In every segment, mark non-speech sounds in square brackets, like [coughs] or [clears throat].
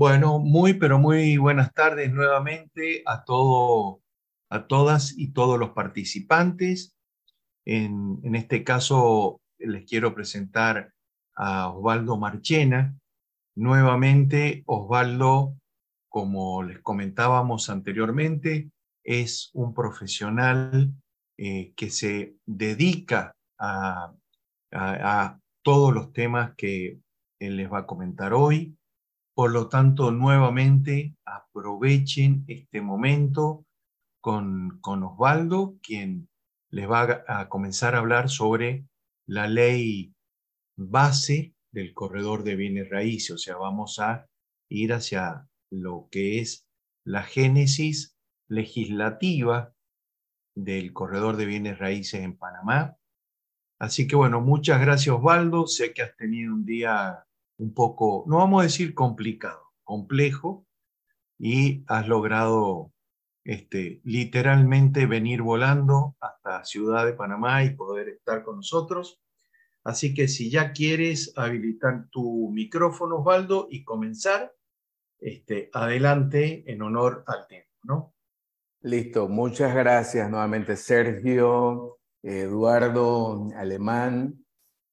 Bueno, muy, pero muy buenas tardes nuevamente a, todo, a todas y todos los participantes. En, este caso, les quiero presentar a Osvaldo Marchena. Nuevamente, Osvaldo, como les comentábamos anteriormente, es un profesional eh, que se dedica a, a todos los temas que él les va a comentar hoy por lo tanto, nuevamente aprovechen este momento con, con Osvaldo, quien les va a, comenzar a hablar sobre la ley base del corredor de bienes raíces. O sea, vamos a ir hacia lo que es la génesis legislativa del corredor de bienes raíces en Panamá. Así que bueno, muchas gracias Osvaldo. Sé que has tenido un día un poco, no vamos a decir complicado, complejo, y has logrado este, literalmente venir volando hasta Ciudad de Panamá y poder estar con nosotros. Así que si ya quieres habilitar tu micrófono, Osvaldo, y comenzar, este, adelante en honor al tiempo, ¿no? Listo, muchas gracias nuevamente, Sergio, Eduardo, Alemán,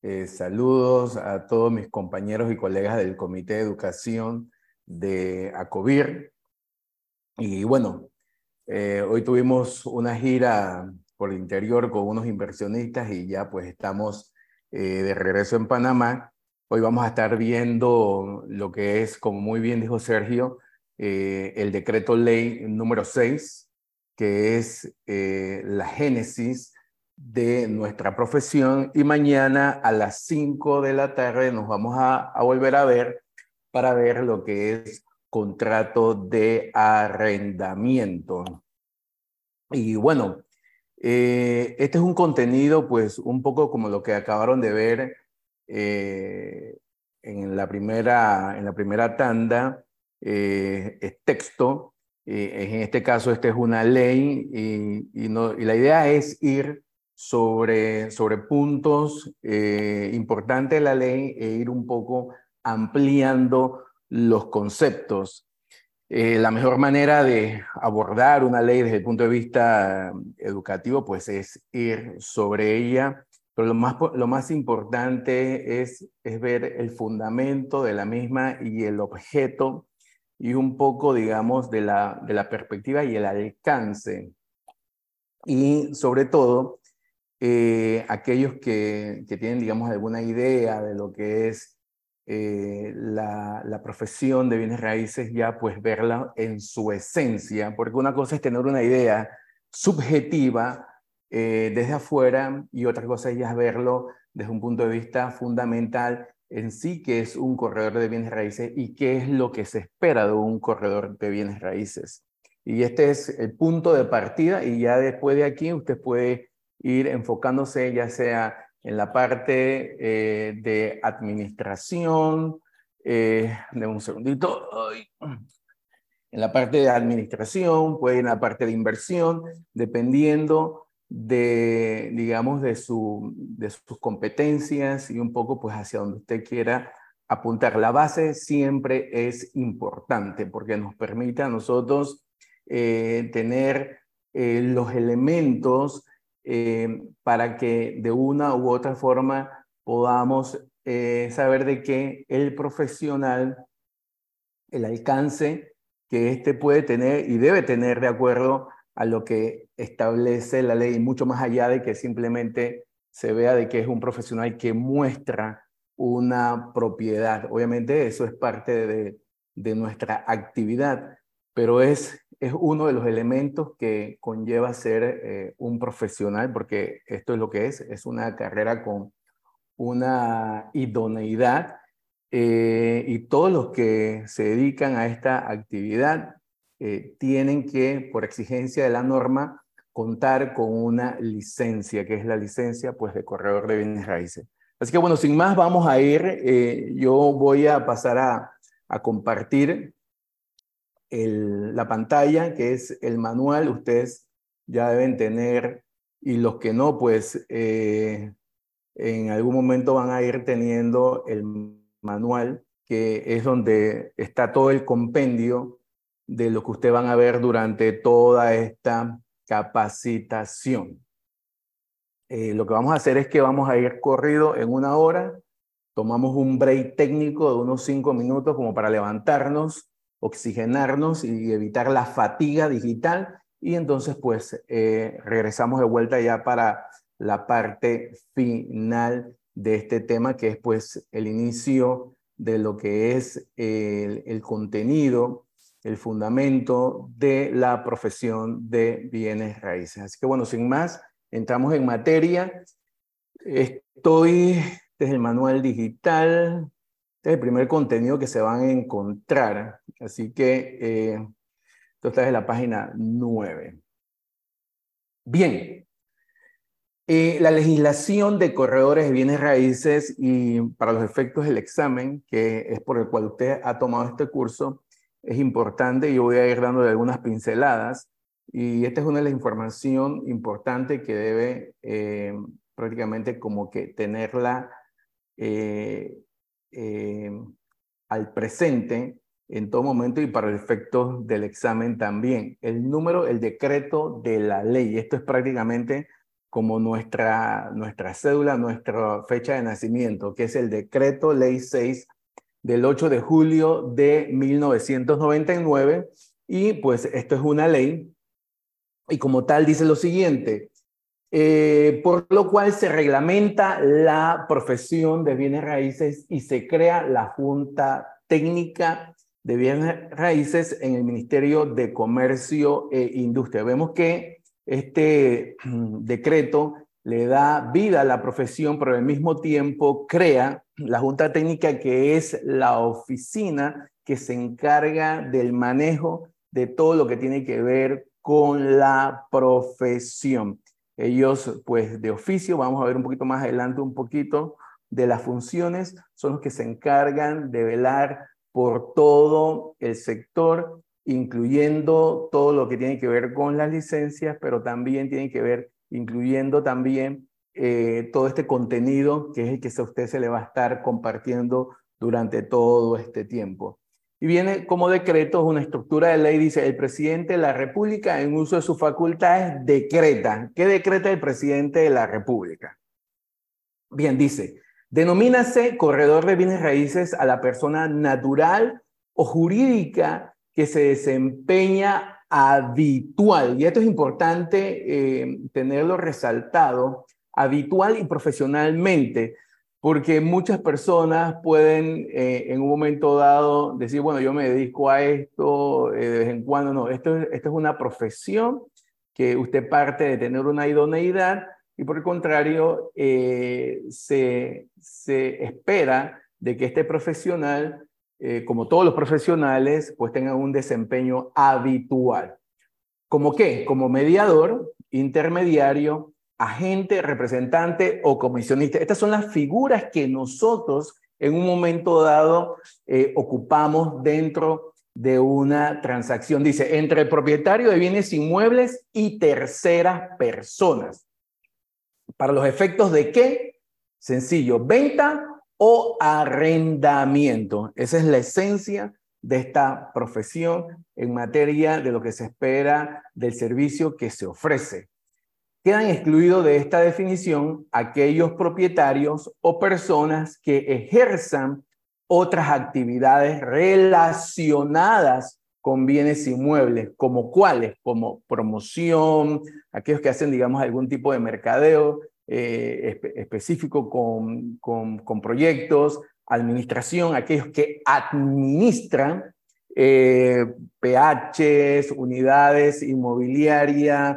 eh, saludos a todos mis compañeros y colegas del Comité de Educación de ACOBIR. Y bueno, eh, hoy tuvimos una gira por el interior con unos inversionistas y ya pues estamos eh, de regreso en Panamá. Hoy vamos a estar viendo lo que es, como muy bien dijo Sergio, el decreto ley número 6, que es la génesis de nuestra profesión y mañana a las 5 de la tarde nos vamos a, volver a ver para ver lo que es contrato de arrendamiento. Y bueno, eh, este es un contenido pues un poco como lo que acabaron de ver eh, en, la primera, en la primera tanda, eh, es texto, en este caso esta es una ley y, la idea es ir sobre, sobre puntos eh, importantes de la ley e ir un poco ampliando los conceptos. Eh, la mejor manera de abordar una ley desde el punto de vista educativo, pues es ir sobre ella, pero lo más, lo más importante es, es ver el fundamento de la misma y el objeto y un poco, digamos, de la, de la perspectiva y el alcance. Y sobre todo, eh, aquellos que, que, tienen, digamos, alguna idea de lo que es eh, la, la, profesión de bienes raíces, ya pues verla en su esencia, porque una cosa es tener una idea subjetiva eh, desde afuera y otra cosa es ya verlo desde un punto de vista fundamental en sí, que es un corredor de bienes raíces y qué es lo que se espera de un corredor de bienes raíces. Y este es el punto de partida y ya después de aquí usted puede ir enfocándose ya sea en la parte eh, de administración, eh, un segundito, en la parte de administración, puede ir en la parte de inversión, dependiendo de, digamos, de, su, de sus competencias y un poco pues hacia donde usted quiera apuntar. La base siempre es importante porque nos permite a nosotros eh, tener los elementos eh, para que de una u otra forma podamos eh, saber de qué el profesional, el alcance que éste puede tener y debe tener de acuerdo a lo que establece la ley, mucho más allá de que simplemente se vea de que es un profesional que muestra una propiedad. Obviamente eso es parte de, de nuestra actividad, pero es es uno de los elementos que conlleva ser eh, un profesional, porque esto es lo que es, es una carrera con una idoneidad eh, y todos los que se dedican a esta actividad eh, tienen que, por exigencia de la norma, contar con una licencia, que es la licencia pues, de corredor de bienes raíces. Así que bueno, sin más vamos a ir, yo voy a pasar a, a compartir la pantalla, que es el manual, ustedes ya deben tener, y los que no, pues eh, en algún momento van a ir teniendo el manual que es donde está todo el compendio de lo que ustedes van a ver durante toda esta capacitación. Eh, lo que vamos a hacer es que vamos a ir corrido en una hora, tomamos un break técnico de unos cinco minutos como para levantarnos, oxigenarnos y evitar la fatiga digital y entonces pues eh, regresamos de vuelta ya para la parte final de este tema que es pues el inicio de lo que es el, el contenido el fundamento de la profesión de bienes raíces. Así que bueno, sin más, entramos en materia. Estoy desde el manual digital, este es el primer contenido que se van a encontrar. Así que eh, esto está en la página 9. Bien, eh, la legislación de corredores de bienes raíces y para los efectos del examen, que es por el cual usted ha tomado este curso, es importante. Yo voy a ir dando algunas pinceladas y esta es una de las información importante que debe eh, prácticamente como que tenerla eh, eh, al presente en todo momento y para el efecto del examen también. El número, el decreto de la ley. Esto es prácticamente como nuestra, nuestra cédula, nuestra fecha de nacimiento, que es el decreto ley 6 del 8 de julio de 1999 y pues esto es una ley y como tal dice lo siguiente, eh, por lo cual se reglamenta la profesión de bienes raíces y se crea la Junta Técnica de Bienes Raíces en el Ministerio de Comercio e Industria. Vemos que este mm, decreto le da vida a la profesión, pero al mismo tiempo crea la Junta Técnica, que es la oficina que se encarga del manejo de todo lo que tiene que ver con la profesión. Ellos, pues de oficio, vamos a ver un poquito más adelante un poquito de las funciones, son los que se encargan de velar por todo el sector, incluyendo todo lo que tiene que ver con las licencias, pero también tiene que ver incluyendo también eh, todo este contenido que es el que a usted se le va a estar compartiendo durante todo este tiempo. Y viene como decreto, una estructura de ley, dice, el presidente de la República en uso de sus facultades decreta. ¿Qué decreta el presidente de la República? Bien, dice, denomínase corredor de bienes raíces a la persona natural o jurídica que se desempeña habitual, y esto es importante eh, tenerlo resaltado, habitual y profesionalmente, porque muchas personas pueden eh, en un momento dado decir, bueno, yo me dedico a esto eh, de vez en cuando, no, esto, esto es una profesión que usted parte de tener una idoneidad y por el contrario, se, se espera de que este profesional eh, como todos los profesionales, pues tengan un desempeño habitual. ¿Como qué? Como mediador, intermediario, agente, representante o comisionista. Estas son las figuras que nosotros en un momento dado eh, ocupamos dentro de una transacción. Dice, entre el propietario de bienes inmuebles y terceras personas. ¿Para los efectos de qué? Sencillo, venta o arrendamiento. Esa es la esencia de esta profesión en materia de lo que se espera del servicio que se ofrece. Quedan excluidos de esta definición aquellos propietarios o personas que ejerzan otras actividades relacionadas con bienes inmuebles, como cuáles, como promoción, aquellos que hacen, digamos, algún tipo de mercadeo, eh, específico con, con, proyectos, administración, aquellos que administran eh, PHs, unidades inmobiliarias,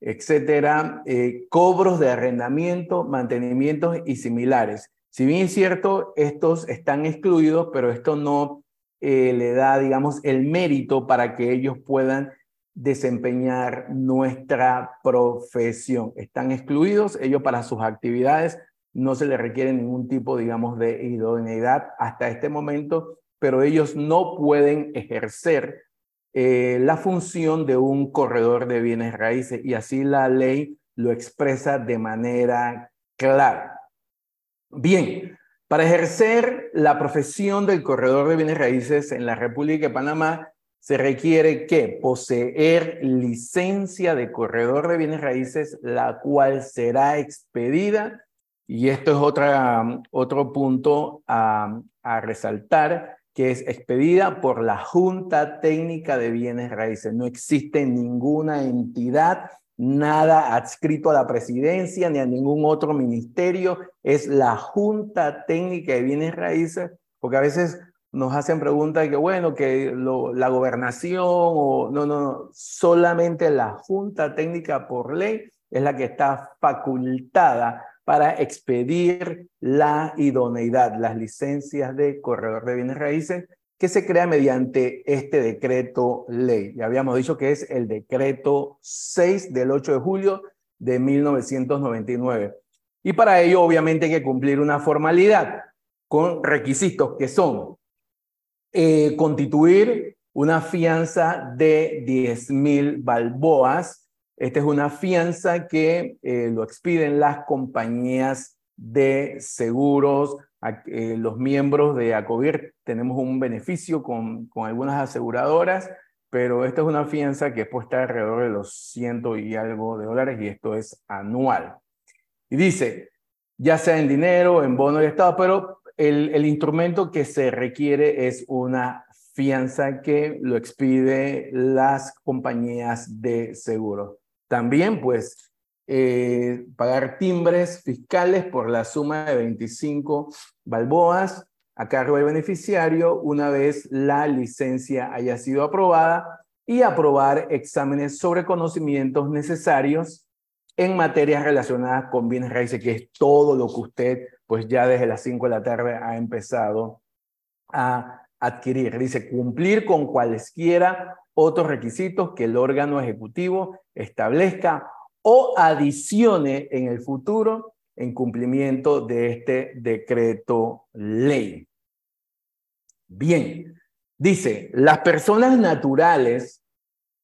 etcétera, eh, cobros de arrendamiento, mantenimientos y similares. Si bien es cierto, estos están excluidos, pero esto no le da, digamos, el mérito para que ellos puedan desempeñar nuestra profesión. Están excluidos, ellos para sus actividades no se les requiere ningún tipo, digamos, de idoneidad hasta este momento, pero ellos no pueden ejercer eh, la función de un corredor de bienes raíces y así la ley lo expresa de manera clara. Bien, Para ejercer la profesión del corredor de bienes raíces en la República de Panamá, se requiere que poseer licencia de corredor de bienes raíces, la cual será expedida, y esto es otra, otro punto a, a resaltar, que es expedida por la Junta Técnica de Bienes Raíces. No existe ninguna entidad, nada adscrito a la presidencia ni a ningún otro ministerio, es la Junta Técnica de Bienes Raíces, porque a veces nos hacen preguntas que, bueno, que la gobernación o no, no, no, solamente la Junta Técnica por ley es la que está facultada para expedir la idoneidad, las licencias de corredor de bienes raíces, que se crea mediante este decreto ley. Ya habíamos dicho que es el decreto 6 del 8 de julio de 1999. Y para ello, obviamente, hay que cumplir una formalidad con requisitos que son eh, constituir una fianza de 10 mil balboas. Esta es una fianza que eh, lo expiden las compañías de seguros. Eh, los miembros de ACOBIR tenemos un beneficio con, algunas aseguradoras, pero esta es una fianza que es puesta alrededor de los ciento y algo de dólares y esto es anual. Y dice, ya sea en dinero, en bono de Estado, pero el, instrumento que se requiere es una fianza que lo expide las compañías de seguro. También, pues, eh, pagar timbres fiscales por la suma de 25 balboas a cargo del beneficiario una vez la licencia haya sido aprobada y aprobar exámenes sobre conocimientos necesarios en materias relacionadas con bienes raíces, que es todo lo que usted pues ya desde las 5 de la tarde ha empezado a adquirir. Dice, cumplir con cualesquiera otros requisitos que el órgano ejecutivo establezca o adicione en el futuro en cumplimiento de este decreto ley. Bien, dice, las personas naturales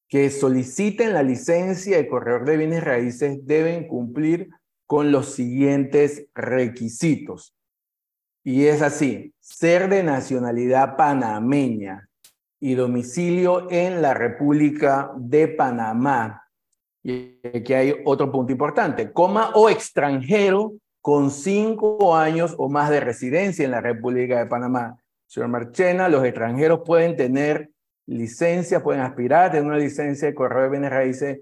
que soliciten la licencia de corredor de bienes raíces deben cumplir con los siguientes requisitos. Y es así, ser de nacionalidad panameña y domicilio en la República de Panamá. Y aquí hay otro punto importante, coma o extranjero con cinco años o más de residencia en la República de Panamá. Señor Marchena, los extranjeros pueden tener licencia, pueden aspirar a tener una licencia de correo de bienes raíces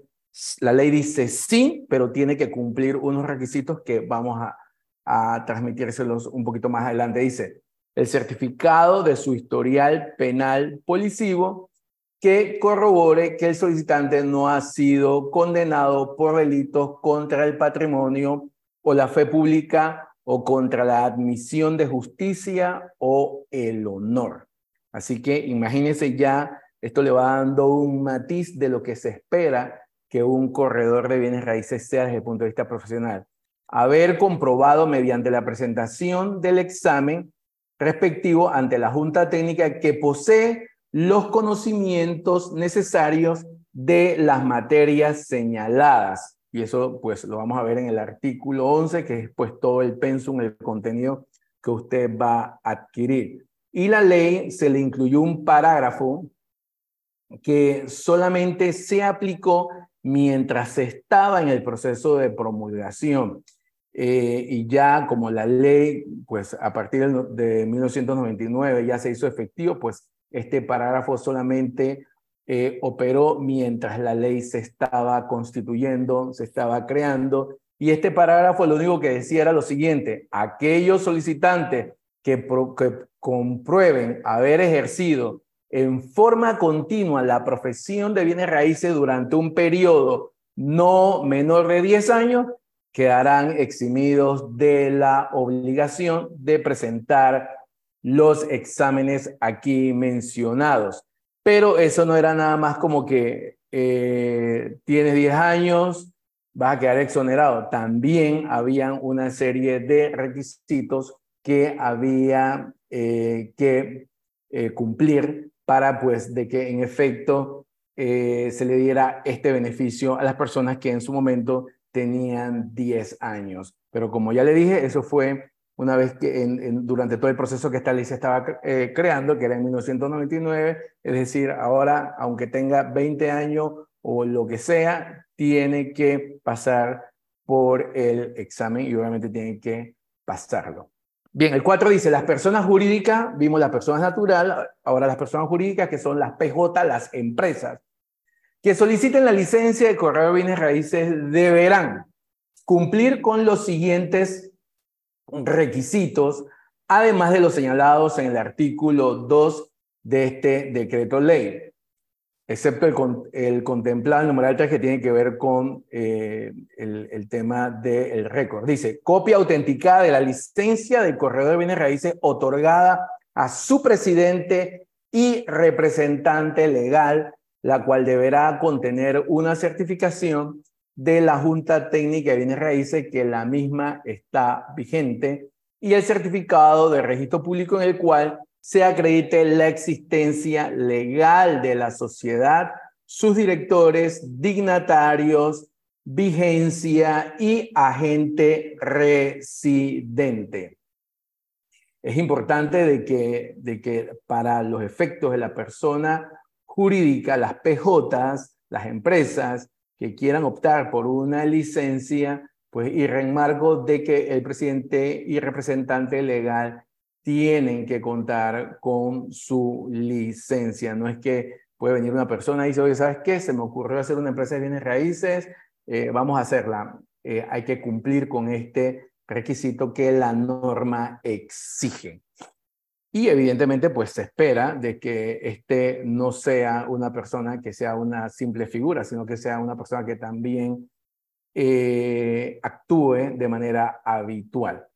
la ley dice sí, pero tiene que cumplir unos requisitos que vamos a, a transmitírselos un poquito más adelante. Dice, el certificado de su historial penal policivo que corrobore que el solicitante no ha sido condenado por delitos contra el patrimonio o la fe pública o contra la admisión de justicia o el honor. Así que imagínense ya, esto le va dando un matiz de lo que se espera que un corredor de bienes raíces sea desde el punto de vista profesional. Haber comprobado mediante la presentación del examen respectivo ante la Junta Técnica que posee los conocimientos necesarios de las materias señaladas. Y eso pues lo vamos a ver en el artículo 11, que es pues todo el pensum, el contenido que usted va a adquirir. Y la ley se le incluyó un parágrafo que solamente se aplicó mientras estaba en el proceso de promulgación. Eh, y ya como la ley, pues a partir de 1999 ya se hizo efectivo, pues este parágrafo solamente eh, operó mientras la ley se estaba constituyendo, se estaba creando. Y este parágrafo lo único que decía era lo siguiente, aquellos solicitantes que, que comprueben haber ejercido en forma continua la profesión de bienes raíces durante un periodo no menor de 10 años, quedarán eximidos de la obligación de presentar los exámenes aquí mencionados. Pero eso no era nada más como que eh, tienes 10 años, vas a quedar exonerado. También habían una serie de requisitos que había eh, que eh, cumplir para pues de que en efecto se le diera este beneficio a las personas que en su momento tenían 10 años. Pero como ya le dije, eso fue una vez que durante todo el proceso que esta ley se estaba eh, creando, que era en 1999, es decir, ahora, aunque tenga 20 años o lo que sea, tiene que pasar por el examen y obviamente tiene que pasarlo. Bien, el 4 dice, las personas jurídicas, vimos las personas naturales, ahora las personas jurídicas que son las PJ, las empresas, que soliciten la licencia de correo de bienes raíces deberán cumplir con los siguientes requisitos, además de los señalados en el artículo 2 de este decreto ley, excepto el, contemplado el numeral 3 que tiene que ver con eh, el, tema del récord. Dice, copia autenticada de la licencia del corredor de bienes raíces otorgada a su presidente y representante legal, la cual deberá contener una certificación de la Junta Técnica de Bienes Raíces que la misma está vigente y el certificado de registro público en el cual se acredite la existencia legal de la sociedad, sus directores, dignatarios, vigencia y agente residente. Es importante de que, de que para los efectos de la persona jurídica, las PJs, las empresas, que quieran optar por una licencia, pues y remarco de que el presidente y representante legal tienen que contar con su licencia. No es que puede venir una persona y dice, oye, ¿sabes qué? Se me ocurrió hacer una empresa de bienes raíces, eh, vamos a hacerla. Eh, hay que cumplir con este requisito que la norma exige. Y evidentemente, pues se espera de que este no sea una persona que sea una simple figura, sino que sea una persona que también eh, actúe de manera habitual.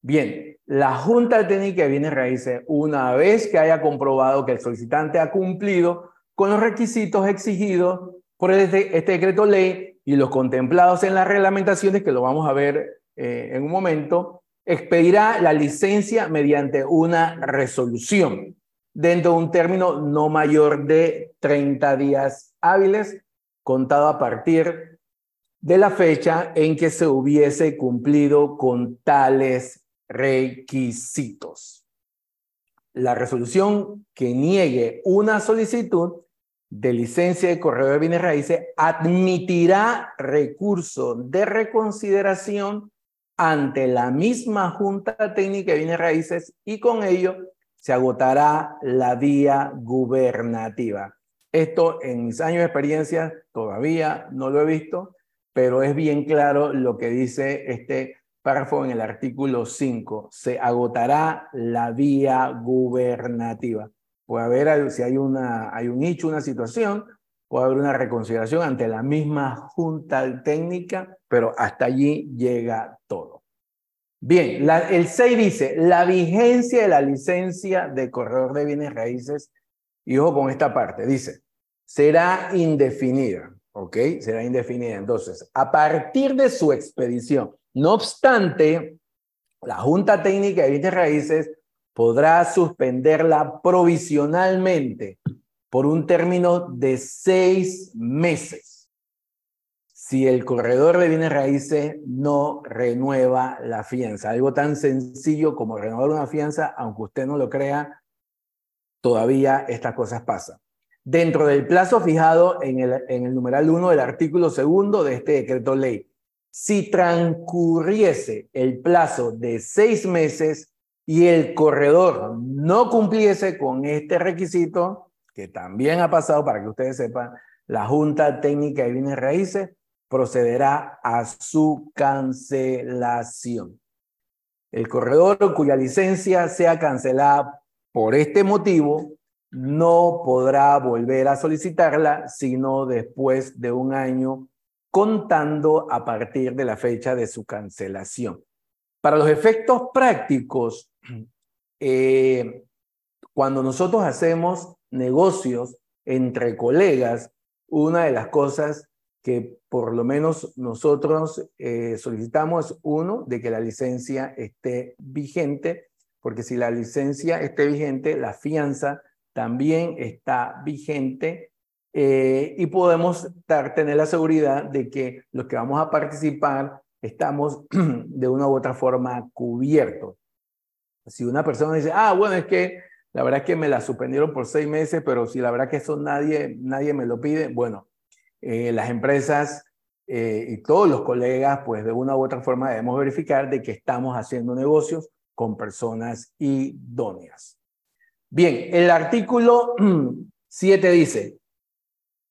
Bien, la Junta Técnica de Bienes Raíces, una vez que haya comprobado que el solicitante ha cumplido con los requisitos exigidos por este, este decreto ley y los contemplados en las reglamentaciones, que lo vamos a ver eh, en un momento, expedirá la licencia mediante una resolución dentro de un término no mayor de 30 días hábiles, contado a partir de la fecha en que se hubiese cumplido con tales requisitos. La resolución que niegue una solicitud de licencia de correo de bienes raíces admitirá recurso de reconsideración ante la misma Junta Técnica de Bienes Raíces y con ello se agotará la vía gubernativa. Esto en mis años de experiencia todavía no lo he visto, pero es bien claro lo que dice este párrafo en el artículo 5. Se agotará la vía gubernativa. Puede haber, si hay, un hecho, una situación, puede haber una reconsideración ante la misma junta técnica, pero hasta allí llega todo. Bien, el 6 dice, la vigencia de la licencia de corredor de bienes raíces, y ojo con esta parte, dice, será indefinida, ¿ok? Será indefinida. Entonces, a partir de su expedición, no obstante, la Junta Técnica de Bienes Raíces podrá suspenderla provisionalmente por un término de seis meses si el corredor de bienes raíces no renueva la fianza. Algo tan sencillo como renovar una fianza, aunque usted no lo crea, todavía estas cosas pasan. Dentro del plazo fijado en el, numeral 1 del artículo segundo de este decreto ley, si transcurriese el plazo de seis meses y el corredor no cumpliese con este requisito, que también ha pasado, para que ustedes sepan, la Junta Técnica de Bienes Raíces procederá a su cancelación. El corredor cuya licencia sea cancelada por este motivo no podrá volver a solicitarla sino después de un año contando a partir de la fecha de su cancelación. Para los efectos prácticos, [clears throat] eh, cuando nosotros hacemos negocios entre colegas, una de las cosas que por lo menos nosotros eh, solicitamos uno, de que la licencia esté vigente, porque si la licencia esté vigente, la fianza también está vigente eh, y podemos tener la seguridad de que los que vamos a participar estamos [clears throat] de una u otra forma cubiertos. Si una persona dice, ah, bueno, es que la verdad es que me la suspendieron por seis meses, pero si la verdad que eso nadie, nadie me lo pide, bueno, eh, las empresas eh, y todos los colegas, pues de una u otra forma debemos verificar de que estamos haciendo negocios con personas idóneas. Bien, el artículo [clears throat] 7 dice,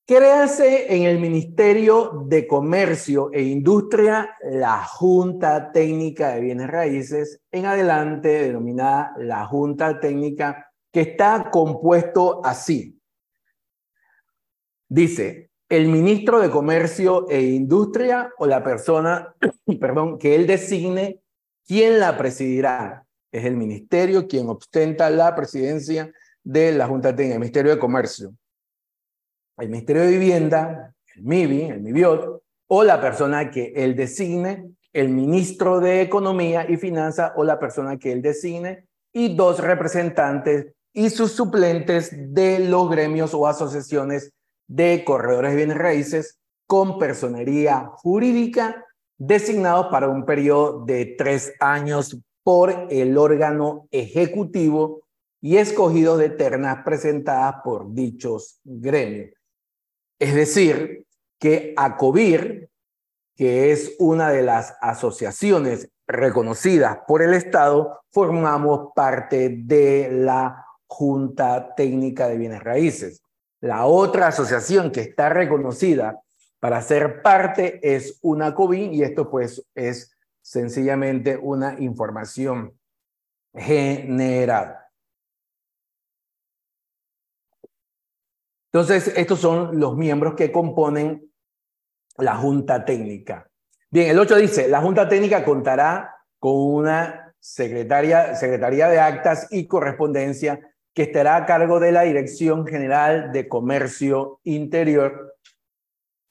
créase en el Ministerio de Comercio e Industria la Junta Técnica de Bienes Raíces, en adelante denominada la Junta Técnica, que está compuesto así. Dice, el ministro de Comercio e Industria o la persona, [clears throat] perdón, que él designe, ¿quién la presidirá? Es el ministerio quien ostenta la presidencia de la Junta Técnica, el Ministerio de Comercio. El Ministerio de Vivienda, el MIBI, el MIBIOT, o la persona que él designe, el ministro de Economía y Finanzas o la persona que él designe, y dos representantes y sus suplentes de los gremios o asociaciones de corredores de bienes raíces con personería jurídica designados para un periodo de tres años por el órgano ejecutivo y escogidos de ternas presentadas por dichos gremios. Es decir, que ACOBIR, que es una de las asociaciones reconocidas por el Estado, formamos parte de la Junta Técnica de Bienes Raíces. La otra asociación que está reconocida para ser parte es una COBIN y esto pues es sencillamente una información general. Entonces, estos son los miembros que componen la Junta Técnica. Bien, el 8 dice, la Junta Técnica contará con una secretaria, secretaría de actas y correspondencia que estará a cargo de la Dirección General de Comercio Interior,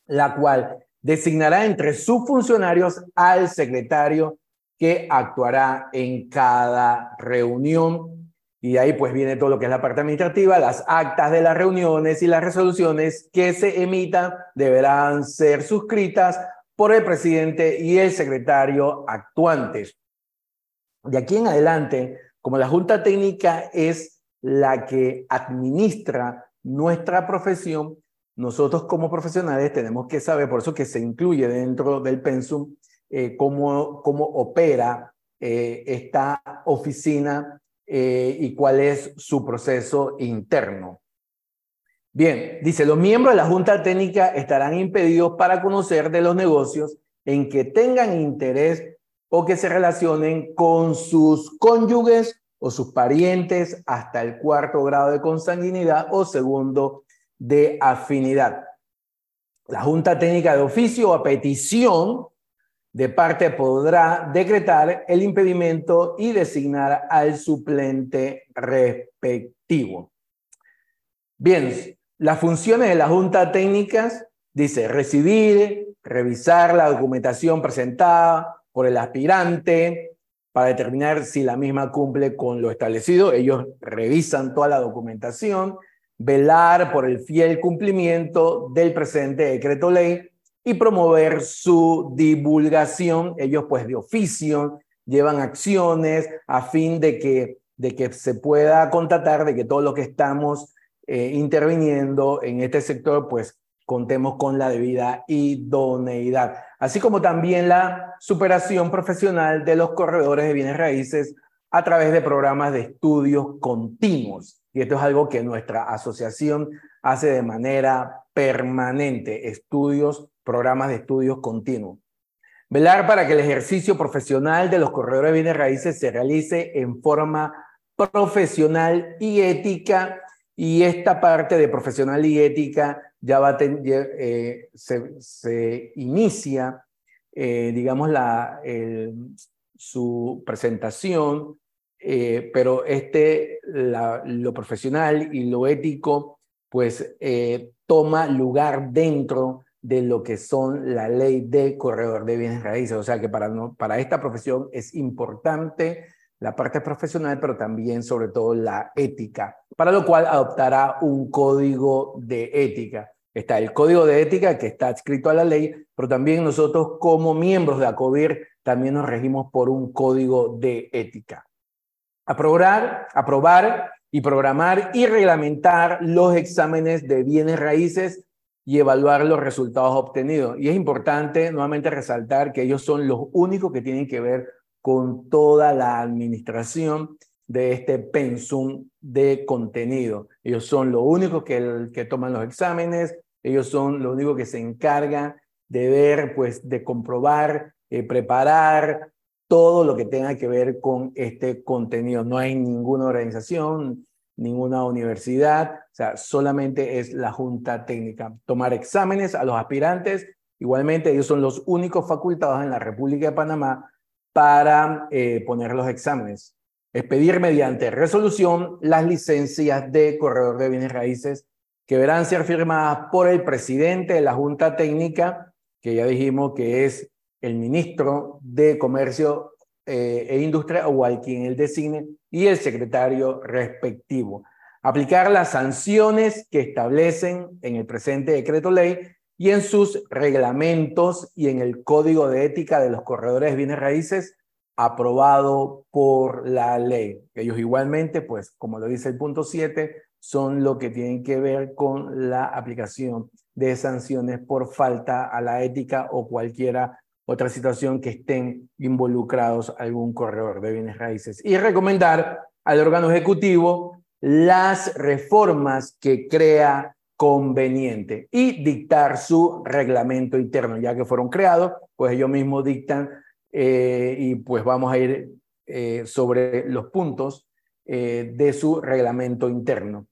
la cual designará entre sus funcionarios al secretario que actuará en cada reunión. Y ahí pues viene todo lo que es la parte administrativa, las actas de las reuniones y las resoluciones que se emitan deberán ser suscritas por el presidente y el secretario actuantes. De aquí en adelante, como la Junta Técnica es la que administra nuestra profesión, nosotros como profesionales tenemos que saber, por eso que se incluye dentro del pensum, eh, cómo, cómo opera eh, esta oficina eh, y cuál es su proceso interno. Bien, dice, los miembros de la Junta Técnica estarán impedidos para conocer de los negocios en que tengan interés o que se relacionen con sus cónyuges o sus parientes hasta el cuarto grado de consanguinidad o segundo de afinidad. La Junta Técnica de Oficio a petición de parte podrá decretar el impedimento y designar al suplente respectivo. Bien, las funciones de la Junta Técnica dice recibir, revisar la documentación presentada por el aspirante, para determinar si la misma cumple con lo establecido. Ellos revisan toda la documentación, velar por el fiel cumplimiento del presente decreto ley y promover su divulgación. Ellos pues de oficio llevan acciones a fin de que, de que se pueda constatar de que todo lo que estamos eh, interviniendo en este sector pues contemos con la debida idoneidad, así como también la superación profesional de los corredores de bienes raíces a través de programas de estudios continuos. Y esto es algo que nuestra asociación hace de manera permanente, estudios, programas de estudios continuos. Velar para que el ejercicio profesional de los corredores de bienes raíces se realice en forma profesional y ética y esta parte de profesional y ética ya va a eh, se, inicia, eh, digamos, la, su presentación, eh, pero este, lo profesional y lo ético, pues toma lugar dentro de lo que son la ley de corredor de bienes raíces. O sea que para, para esta profesión es importante la parte profesional, pero también sobre todo la ética, para lo cual adoptará un código de ética. Está el código de ética que está adscrito a la ley, pero también nosotros como miembros de ACOBIR también nos regimos por un código de ética. Aprobar, aprobar y programar y reglamentar los exámenes de bienes raíces y evaluar los resultados obtenidos. Y es importante nuevamente resaltar que ellos son los únicos que tienen que ver con toda la administración de este pensum de contenido. Ellos son los únicos que, que toman los exámenes, ellos son los únicos que se encargan de ver, pues, de comprobar, eh, preparar todo lo que tenga que ver con este contenido. No hay ninguna organización, ninguna universidad, o sea, solamente es la junta técnica. Tomar exámenes a los aspirantes, igualmente ellos son los únicos facultados en la República de Panamá para eh, poner los exámenes. Es pedir mediante resolución las licencias de corredor de bienes raíces que deberán ser firmadas por el presidente de la junta técnica, que ya dijimos que es el ministro de Comercio eh, e Industria o al quien él designe y el secretario respectivo. Aplicar las sanciones que establecen en el presente decreto ley y en sus reglamentos y en el código de ética de los corredores de bienes raíces aprobado por la ley. Ellos igualmente, pues, como lo dice el punto 7, son lo que tienen que ver con la aplicación de sanciones por falta a la ética o cualquiera otra situación que estén involucrados algún corredor de bienes raíces. Y recomendar al órgano ejecutivo las reformas que crea conveniente y dictar su reglamento interno, ya que fueron creados, pues ellos mismos dictan eh, y pues vamos a ir eh, sobre los puntos eh, de su reglamento interno.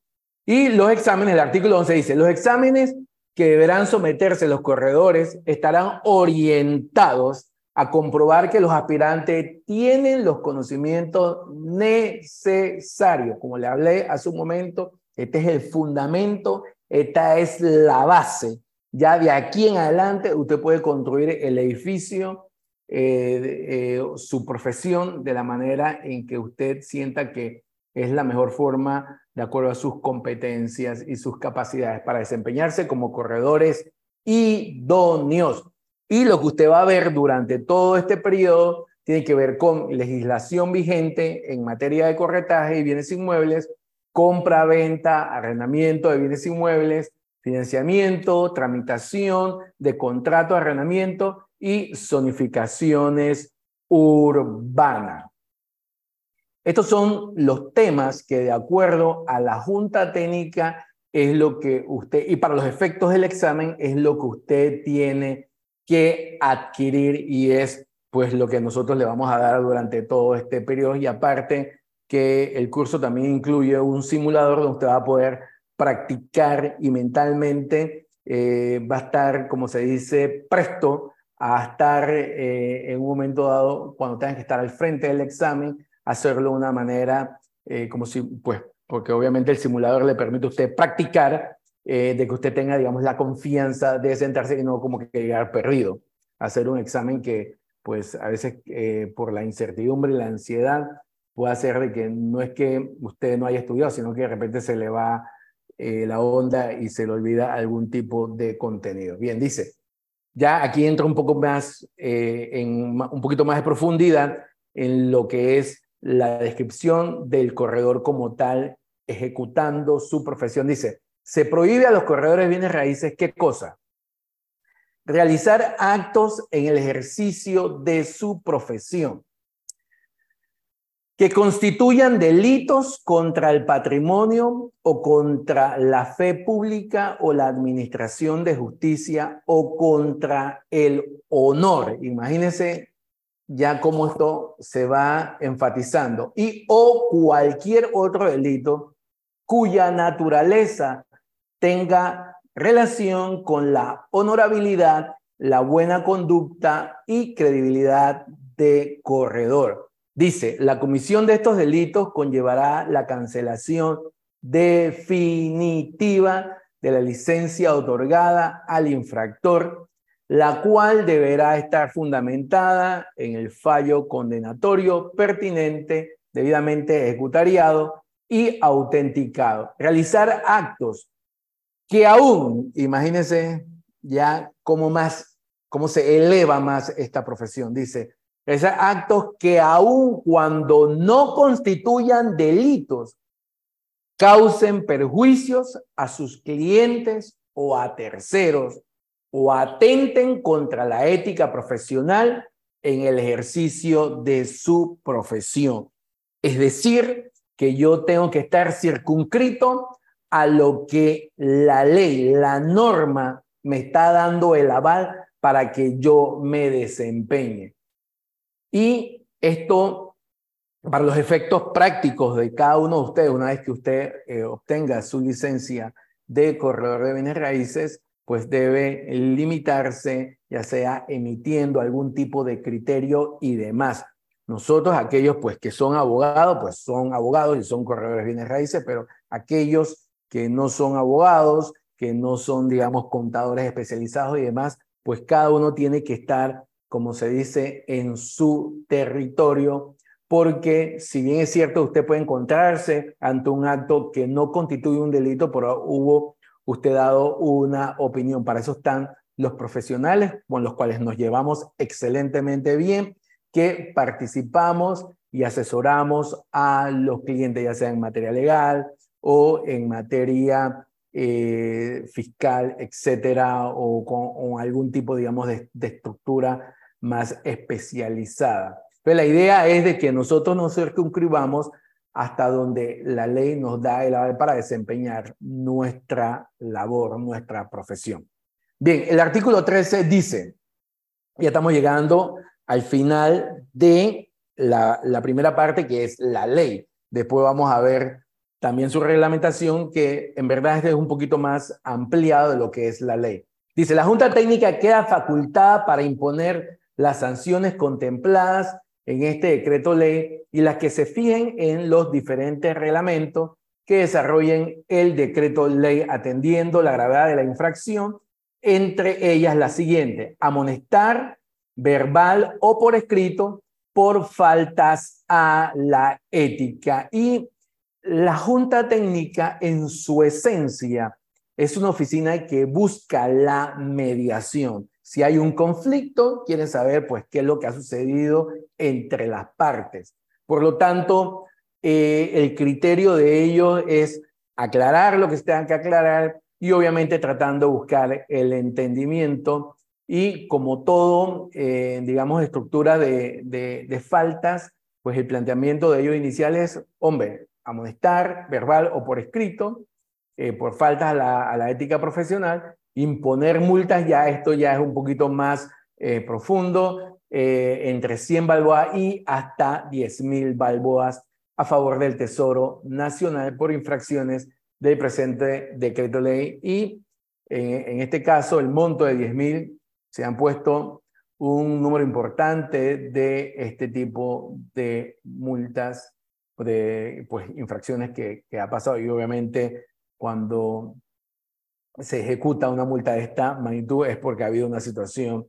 Y los exámenes, el artículo 11 dice, los exámenes que deberán someterse los corredores estarán orientados a comprobar que los aspirantes tienen los conocimientos necesarios. Como le hablé hace un momento, este es el fundamento, esta es la base. Ya de aquí en adelante usted puede construir el edificio, eh, eh, su profesión de la manera en que usted sienta que es la mejor forma de acuerdo a sus competencias y sus capacidades para desempeñarse como corredores idóneos. Y lo que usted va a ver durante todo este periodo tiene que ver con legislación vigente en materia de corretaje y bienes inmuebles, compra, venta, arrendamiento de bienes inmuebles, financiamiento, tramitación de contrato de arrendamiento y zonificaciones urbanas. Estos son los temas que de acuerdo a la Junta Técnica es lo que usted, y para los efectos del examen, es lo que usted tiene que adquirir y es pues lo que nosotros le vamos a dar durante todo este periodo. Y aparte que el curso también incluye un simulador donde usted va a poder practicar y mentalmente eh, va a estar, como se dice, presto a estar eh, en un momento dado cuando tenga que estar al frente del examen hacerlo de una manera eh, como si, pues, porque obviamente el simulador le permite a usted practicar eh, de que usted tenga, digamos, la confianza de sentarse y no como que llegar perdido. Hacer un examen que, pues, a veces eh, por la incertidumbre y la ansiedad puede hacer de que no es que usted no haya estudiado, sino que de repente se le va la onda y se le olvida algún tipo de contenido. Bien, dice, ya aquí entra un poco más, en un poquito más de profundidad en lo que es la descripción del corredor como tal ejecutando su profesión. Dice, se prohíbe a los corredores bienes raíces, ¿qué cosa? Realizar actos en el ejercicio de su profesión que constituyan delitos contra el patrimonio o contra la fe pública o la administración de justicia o contra el honor. Imagínense ya como esto se va enfatizando, y o cualquier otro delito cuya naturaleza tenga relación con la honorabilidad, la buena conducta y credibilidad de corredor. Dice, la comisión de estos delitos conllevará la cancelación definitiva de la licencia otorgada al infractor la cual deberá estar fundamentada en el fallo condenatorio pertinente, debidamente ejecutariado y autenticado. Realizar actos que aún, imagínense ya cómo más, cómo se eleva más esta profesión. Dice, esos actos que aún cuando no constituyan delitos, causen perjuicios a sus clientes o a terceros o atenten contra la ética profesional en el ejercicio de su profesión. Es decir, que yo tengo que estar circunscrito a lo que la ley, la norma me está dando el aval para que yo me desempeñe. Y esto, para los efectos prácticos de cada uno de ustedes, una vez que usted eh, obtenga su licencia de corredor de bienes raíces, pues debe limitarse, ya sea emitiendo algún tipo de criterio y demás. Nosotros, aquellos pues que son abogados, pues son abogados y son corredores bienes raíces, pero aquellos que no son abogados, que no son, digamos, contadores especializados y demás, pues cada uno tiene que estar, como se dice, en su territorio, porque si bien es cierto, usted puede encontrarse ante un acto que no constituye un delito, pero hubo usted dado una opinión. Para eso están los profesionales con los cuales nos llevamos excelentemente bien, que participamos y asesoramos a los clientes, ya sea en materia legal o en materia eh, fiscal, etcétera, o con algún tipo, digamos, de, estructura más especializada. Pero la idea es de que nosotros nos circunscribamos hasta donde la ley nos da el aval para desempeñar nuestra labor, nuestra profesión. Bien, el artículo 13 dice, ya estamos llegando al final de la, la primera parte que es la ley. Después vamos a ver también su reglamentación, que en verdad es un poquito más ampliado de lo que es la ley. Dice, la Junta Técnica queda facultada para imponer las sanciones contempladas en este decreto ley y las que se fijen en los diferentes reglamentos que desarrollen el decreto ley atendiendo la gravedad de la infracción, entre ellas la siguiente, amonestar verbal o por escrito por faltas a la ética. Y la Junta Técnica en su esencia es una oficina que busca la mediación. Si hay un conflicto, quieren saber pues qué es lo que ha sucedido entre las partes. Por lo tanto, eh, el criterio de ellos es aclarar lo que se tenga que aclarar y obviamente tratando de buscar el entendimiento y como todo, eh, digamos, estructura de, de, faltas, pues el planteamiento de ellos inicial es, hombre, amonestar verbal o por escrito, eh, por faltas a la, a la, ética profesional, imponer multas, ya esto ya es un poquito más eh, profundo, entre 100 balboas y hasta 10 mil balboas a favor del Tesoro Nacional por infracciones del presente decreto ley. Y en, en este caso el monto de 10 mil se han puesto un número importante de este tipo de multas, de pues, infracciones que, que ha pasado. Y obviamente cuando se ejecuta una multa de esta magnitud es porque ha habido una situación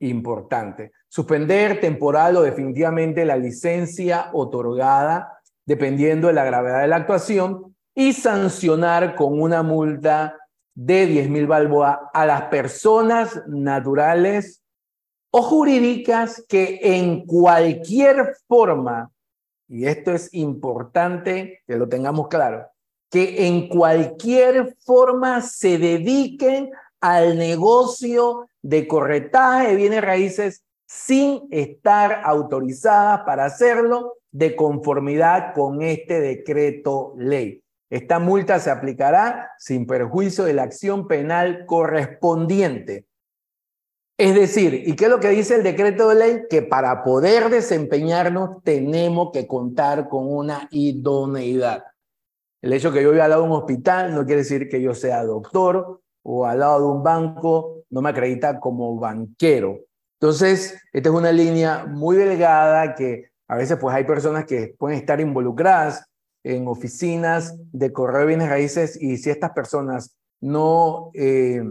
importante. Suspender temporal o definitivamente la licencia otorgada dependiendo de la gravedad de la actuación y sancionar con una multa de 10 mil balboas a las personas naturales o jurídicas que en cualquier forma, y esto es importante que lo tengamos claro, que en cualquier forma se dediquen al negocio de corretaje de bienes raíces sin estar autorizadas para hacerlo de conformidad con este decreto ley. Esta multa se aplicará sin perjuicio de la acción penal correspondiente. Es decir, ¿y qué es lo que dice el decreto de ley? Que para poder desempeñarnos tenemos que contar con una idoneidad. El hecho que yo viva al lado de un hospital no quiere decir que yo sea doctor o al lado de un banco no me acredita como banquero. Entonces, esta es una línea muy delgada que a veces pues hay personas que pueden estar involucradas en oficinas de correo de bienes raíces y si estas personas no, eh,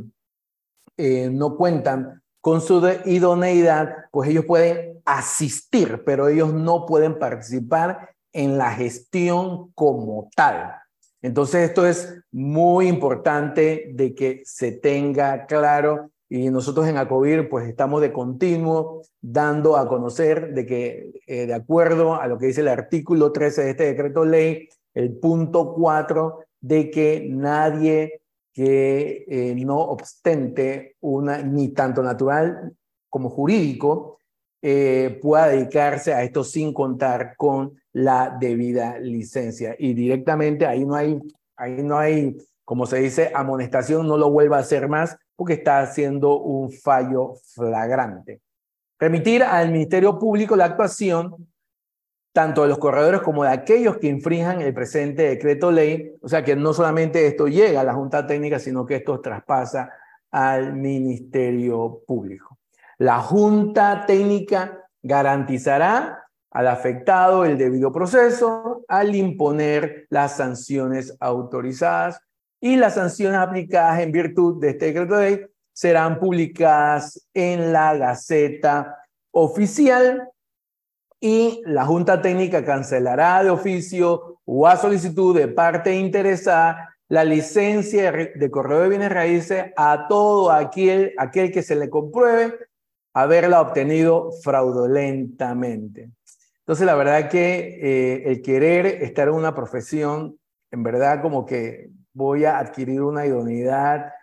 eh, no cuentan con su idoneidad, pues ellos pueden asistir, pero ellos no pueden participar en la gestión como tal. Entonces esto es muy importante de que se tenga claro. Y nosotros en ACOBIR pues estamos de continuo dando a conocer de que eh, de acuerdo a lo que dice el artículo 13 de este decreto ley, el punto 4 de que nadie que eh, no obstante una, ni tanto natural como jurídico, eh, pueda dedicarse a esto sin contar con la debida licencia. Y directamente ahí no hay, ahí no hay, como se dice, amonestación, no lo vuelva a hacer más porque está haciendo un fallo flagrante. Remitir al Ministerio Público la actuación tanto de los corredores como de aquellos que infrinjan el presente decreto ley, o sea que no solamente esto llega a la Junta Técnica, sino que esto traspasa al Ministerio Público. La Junta Técnica garantizará al afectado el debido proceso al imponer las sanciones autorizadas y las sanciones aplicadas en virtud de este decreto ley serán publicadas en la Gaceta Oficial y la Junta Técnica cancelará de oficio o a solicitud de parte interesada la licencia de correo de bienes raíces a todo aquel, aquel que se le compruebe haberla obtenido fraudulentamente. Entonces, la verdad que eh, el querer estar en una profesión, en verdad como que voy a adquirir una idoneidad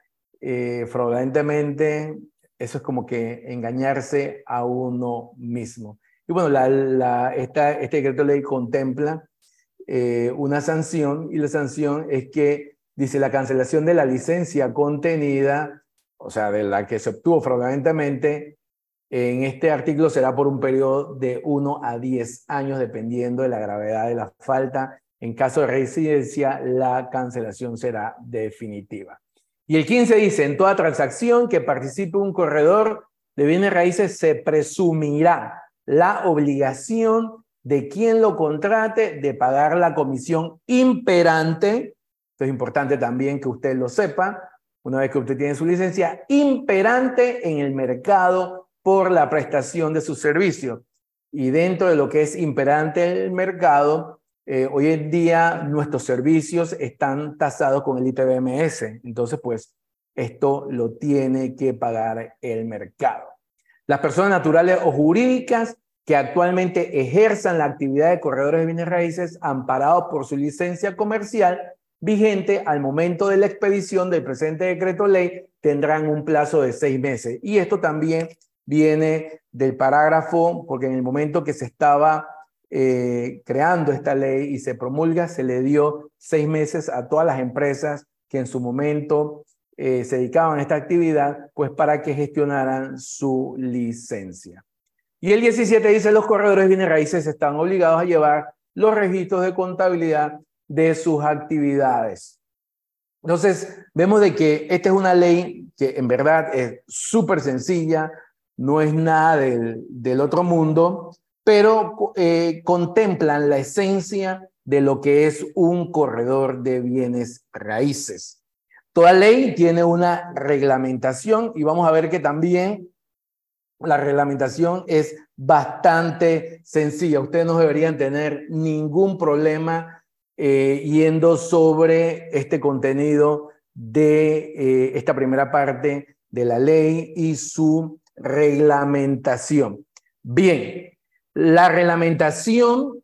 eh, fraudulentemente, eso es como que engañarse a uno mismo. Y bueno, la, esta, este decreto ley contempla eh, una sanción y la sanción es que dice la cancelación de la licencia contenida, o sea, de la que se obtuvo fraudulentamente, en este artículo será por un periodo de 1 a 10 años, dependiendo de la gravedad de la falta. En caso de residencia, la cancelación será definitiva. Y el 15 dice, en toda transacción que participe un corredor de bienes raíces se presumirá la obligación de quien lo contrate de pagar la comisión imperante. Esto es importante también que usted lo sepa, una vez que usted tiene su licencia, imperante en el mercado por la prestación de su servicio. Y dentro de lo que es imperante el mercado, eh, hoy en día nuestros servicios están tasados con el IPBMS. Entonces, pues, esto lo tiene que pagar el mercado. Las personas naturales o jurídicas que actualmente ejerzan la actividad de corredores de bienes raíces amparados por su licencia comercial vigente al momento de la expedición del presente decreto ley tendrán un plazo de seis meses. Y esto también viene del parágrafo, porque en el momento que se estaba eh, creando esta ley y se promulga, se le dio seis meses a todas las empresas que en su momento eh, se dedicaban a esta actividad, pues para que gestionaran su licencia. Y el 17 dice, los corredores bienes raíces están obligados a llevar los registros de contabilidad de sus actividades. Entonces, vemos de que esta es una ley que en verdad es súper sencilla, no es nada del, otro mundo, pero eh, contemplan la esencia de lo que es un corredor de bienes raíces. Toda ley tiene una reglamentación y vamos a ver que también la reglamentación es bastante sencilla. Ustedes no deberían tener ningún problema eh, yendo sobre este contenido de eh, esta primera parte de la ley y su reglamentación. Bien, la reglamentación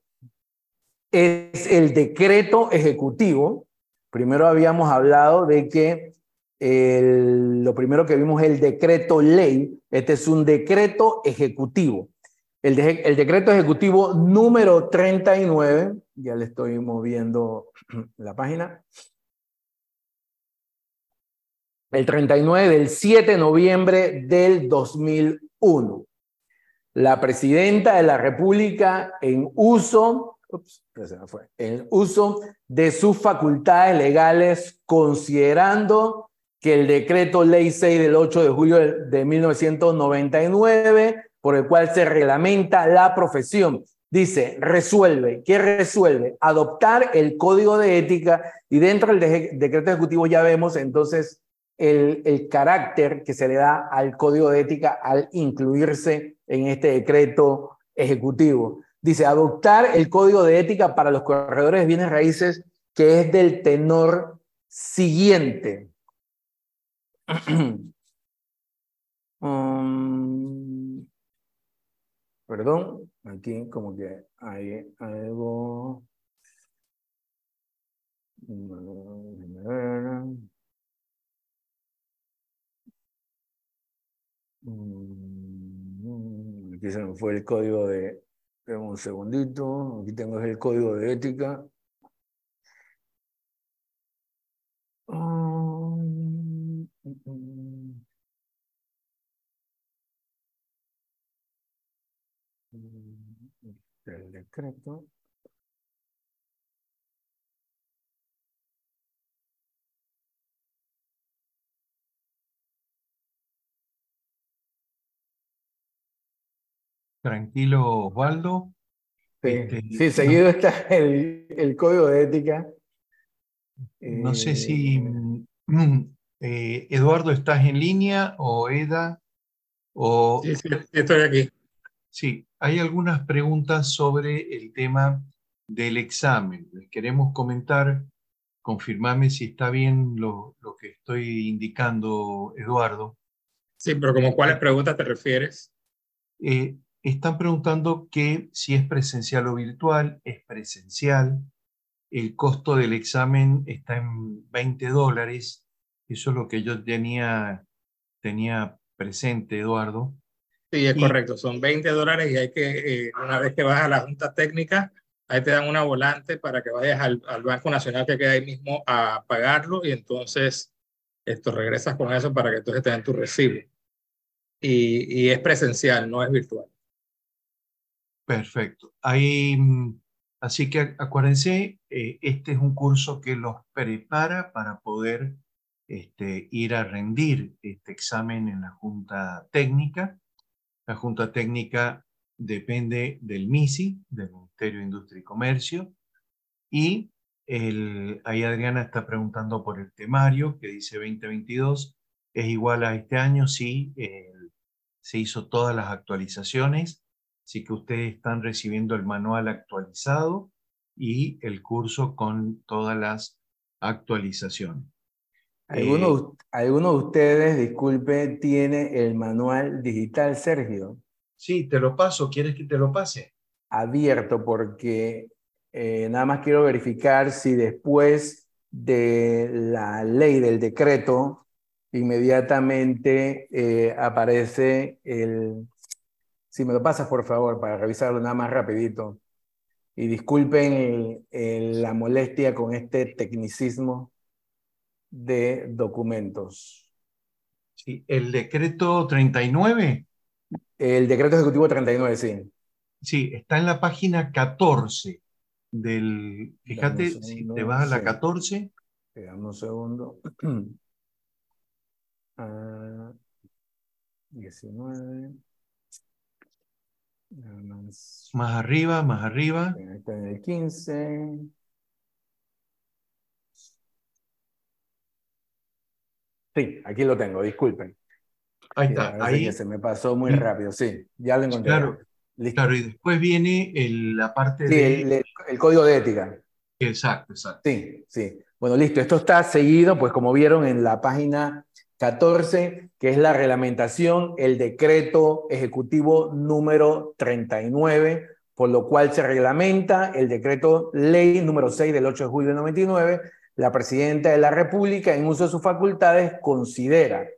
es el decreto ejecutivo Primero habíamos hablado de que lo primero que vimos es el decreto ley. Este es un decreto ejecutivo. El, el decreto ejecutivo número 39, ya le estoy moviendo [clears throat] la página. El 39 del 7 de noviembre del 2001. La presidenta de la República en uso el uso de sus facultades legales considerando que el decreto ley 6 del 8 de julio de 1999, por el cual se reglamenta la profesión, dice, resuelve, ¿qué resuelve? Adoptar el código de ética y dentro del decreto ejecutivo ya vemos entonces el, carácter que se le da al código de ética al incluirse en este decreto ejecutivo. Dice, adoptar el código de ética para los corredores de bienes raíces que es del tenor siguiente. [clears throat] Um, perdón, aquí como que hay algo. Aquí se me fue el código de. Un segundito. Aquí tengo el código de ética. Um, el decreto. Tranquilo, Osvaldo. Sí, este, seguido está el, el, código de ética. No sé si eh, eh, Eduardo estás en línea o Eda o... Sí, sí, estoy aquí. Sí, hay algunas preguntas sobre el tema del examen. Les queremos comentar, confirmame si está bien lo, lo que estoy indicando, Eduardo. Sí, pero como cuáles preguntas te refieres? Eh, están preguntando que si es presencial o virtual, es presencial. El costo del examen está en 20 dólares. Eso es lo que yo tenía, tenía presente, Eduardo. Sí, es correcto. Son 20 dólares y hay que, eh, una vez que vas a la Junta Técnica, ahí te dan una volante para que vayas al, al, Banco Nacional que queda ahí mismo a pagarlo y entonces esto regresas con eso para que entonces te den tu recibo. Y, y es presencial, no es virtual. Perfecto. Mm, así que acuérdense, eh, este es un curso que los prepara para poder este, ir a rendir este examen en la Junta Técnica. La Junta Técnica depende del MISI, del Ministerio de Industria y Comercio, y el, ahí Adriana está preguntando por el temario que dice 2022. ¿Es igual a este año? Sí, se hizo todas las actualizaciones Así que ustedes están recibiendo el manual actualizado y el curso con todas las actualizaciones. ¿Alguno, eh, de ustedes, disculpe, tiene el manual digital, Sergio? Sí, te lo paso. ¿Quieres que te lo pase? Abierto, porque eh, nada más quiero verificar si después de la ley del decreto, inmediatamente eh, aparece el si me lo pasas, por favor, para revisarlo nada más rapidito. Y disculpen la molestia con este tecnicismo de documentos. Sí, el decreto 39. El decreto ejecutivo 39, sí. Sí, está en la página 14 del... Fíjate, si te vas a la 14. Espera un segundo. [clears throat] 19. Más. arriba, más arriba. Está en el 15. Sí, aquí lo tengo, disculpen. Ahí está. Ahí se me pasó muy rápido, sí, ya lo encontré. Claro, claro y después viene la parte de... El, el, código de ética. Exacto, exacto. Sí, sí. Bueno, listo, esto está seguido, pues como vieron en la página 14, que es la reglamentación, el decreto ejecutivo número 39, por lo cual se reglamenta el decreto ley número 6 del 8 de julio de 99. La presidenta de la República, en uso de sus facultades, considera,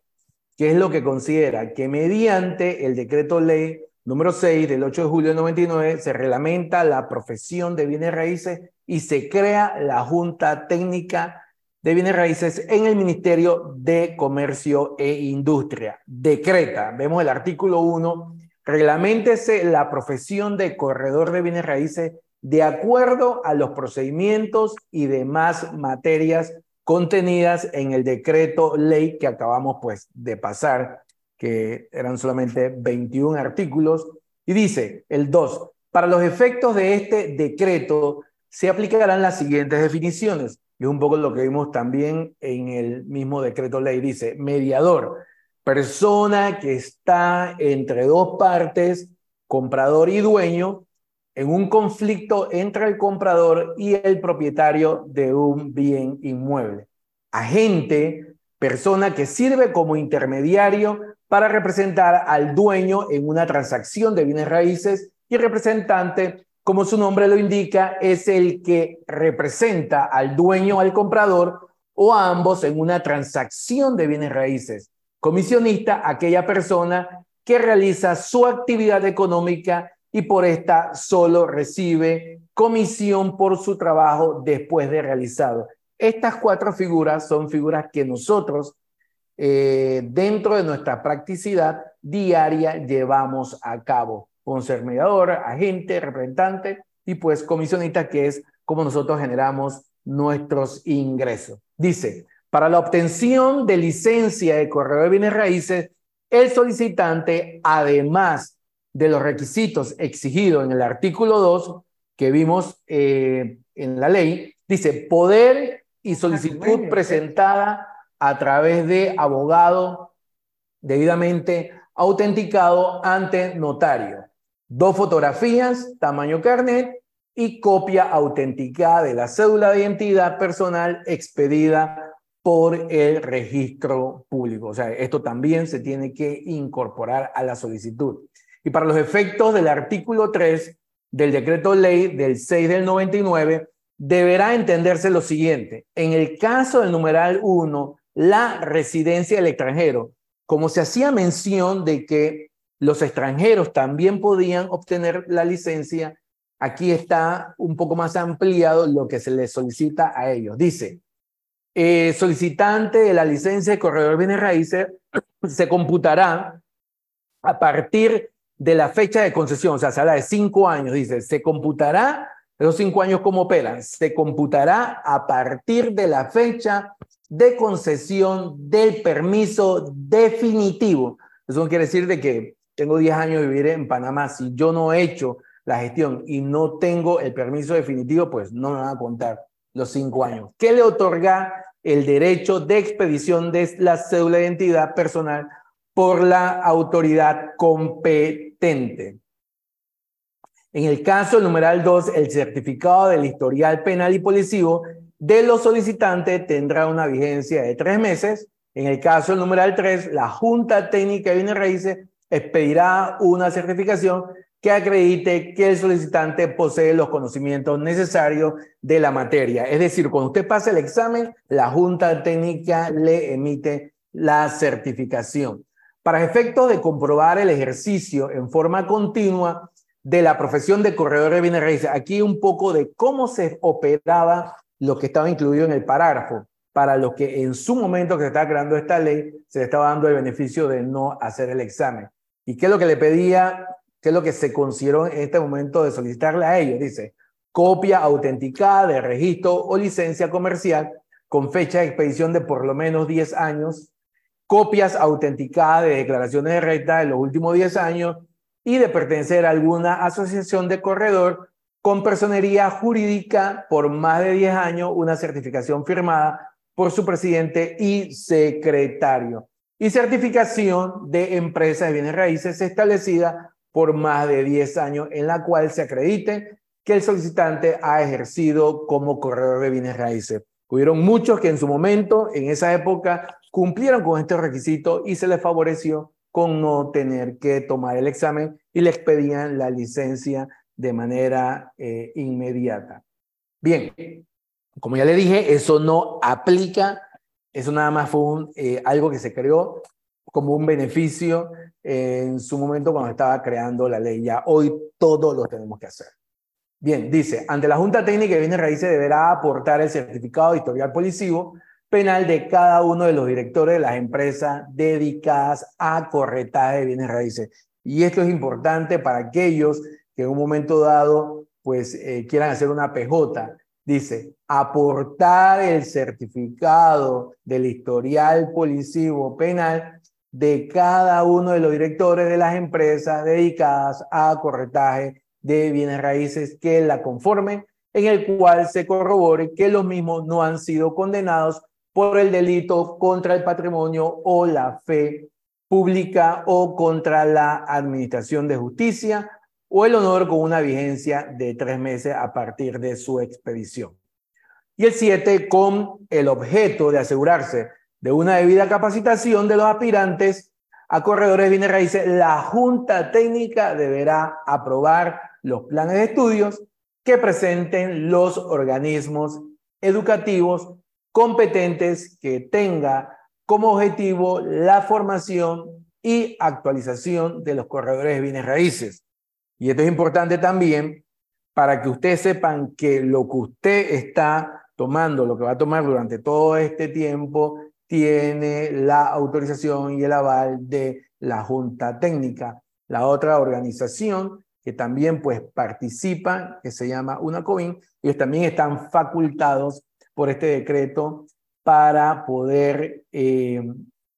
¿qué es lo que considera? Que mediante el decreto ley número 6 del 8 de julio de 99 se reglamenta la profesión de bienes raíces y se crea la Junta Técnica de bienes raíces en el Ministerio de Comercio e Industria. Decreta, vemos el artículo 1, reglamentése la profesión de corredor de bienes raíces de acuerdo a los procedimientos y demás materias contenidas en el decreto ley que acabamos pues de pasar, que eran solamente 21 artículos, y dice el 2, para los efectos de este decreto se aplicarán las siguientes definiciones y un poco lo que vimos también en el mismo decreto ley. Dice, mediador, persona que está entre dos partes, comprador y dueño, en un conflicto entre el comprador y el propietario de un bien inmueble. Agente, persona que sirve como intermediario para representar al dueño en una transacción de bienes raíces y representante, como su nombre lo indica, es el que representa al dueño al comprador o a ambos en una transacción de bienes raíces. Comisionista, aquella persona que realiza su actividad económica y por esta solo recibe comisión por su trabajo después de realizado. Estas cuatro figuras son figuras que nosotros eh, dentro de nuestra practicidad diaria llevamos a cabo. Con ser mediador, agente, representante y pues comisionista, que es como nosotros generamos nuestros ingresos. Dice, para la obtención de licencia de correo de bienes raíces, el solicitante, además de los requisitos exigidos en el artículo 2 que vimos eh, en la ley, dice poder y solicitud presentada a través de abogado debidamente autenticado ante notario. Dos fotografías, tamaño carnet y copia autenticada de la cédula de identidad personal expedida por el registro público. O sea, esto también se tiene que incorporar a la solicitud. Y para los efectos del artículo 3 del decreto ley del 6 del 99, deberá entenderse lo siguiente. En el caso del numeral 1, la residencia del extranjero, como se hacía mención de que los extranjeros también podían obtener la licencia, aquí está un poco más ampliado lo que se les solicita a ellos. Dice, eh, solicitante de la licencia de corredor bienes raíces se computará a partir de la fecha de concesión, o sea, se habla de cinco años, dice, se computará, esos cinco años como operan, se computará a partir de la fecha de concesión del permiso definitivo. Eso quiere decir de que tengo 10 años de vivir en Panamá. Si yo no he hecho la gestión y no tengo el permiso definitivo, pues no me van a contar los cinco años. ¿Qué le otorga el derecho de expedición de la cédula de identidad personal por la autoridad competente? En el caso numeral 2, el certificado del historial penal y policivo de los solicitantes tendrá una vigencia de tres meses. En el caso numeral 3, la Junta Técnica de Bienes Raíces expedirá una certificación que acredite que el solicitante posee los conocimientos necesarios de la materia. Es decir, cuando usted pase el examen, la Junta Técnica le emite la certificación. Para efectos de comprobar el ejercicio en forma continua de la profesión de corredor de bienes raíces, aquí un poco de cómo se operaba lo que estaba incluido en el parágrafo, para lo que en su momento que se estaba creando esta ley, se le estaba dando el beneficio de no hacer el examen. ¿Y qué es lo que le pedía? ¿Qué es lo que se consideró en este momento de solicitarle a ellos? Dice, copia autenticada de registro o licencia comercial con fecha de expedición de por lo menos 10 años, copias autenticadas de declaraciones de renta de los últimos 10 años y de pertenecer a alguna asociación de corredor con personería jurídica por más de 10 años, una certificación firmada por su presidente y secretario. Y certificación de empresa de bienes raíces establecida por más de 10 años, en la cual se acredite que el solicitante ha ejercido como corredor de bienes raíces. Hubieron muchos que en su momento, en esa época, cumplieron con este requisito y se les favoreció con no tener que tomar el examen y les pedían la licencia de manera eh, inmediata. Bien, como ya le dije, eso no aplica, eso nada más fue eh, algo que se creó como un beneficio en su momento cuando estaba creando la ley. Ya hoy todo lo tenemos que hacer. Bien, dice, ante la Junta Técnica de Bienes Raíces deberá aportar el certificado de historial policivo penal de cada uno de los directores de las empresas dedicadas a corretaje de bienes raíces. Y esto es importante para aquellos que en un momento dado pues eh, quieran hacer una PJ. Dice, aportar el certificado del historial policivo penal de cada uno de los directores de las empresas dedicadas a corretaje de bienes raíces que la conformen, en el cual se corrobore que los mismos no han sido condenados por el delito contra el patrimonio o la fe pública o contra la administración de justicia o el honor con una vigencia de tres meses a partir de su expedición. Y el 7, con el objeto de asegurarse de una debida capacitación de los aspirantes a corredores de bienes raíces, la Junta Técnica deberá aprobar los planes de estudios que presenten los organismos educativos competentes que tenga como objetivo la formación y actualización de los corredores de bienes raíces. Y esto es importante también para que ustedes sepan que lo que usted está tomando, lo que va a tomar durante todo este tiempo, tiene la autorización y el aval de la Junta Técnica. La otra organización que también pues participa, que se llama UNACOIN, ellos también están facultados por este decreto para poder eh,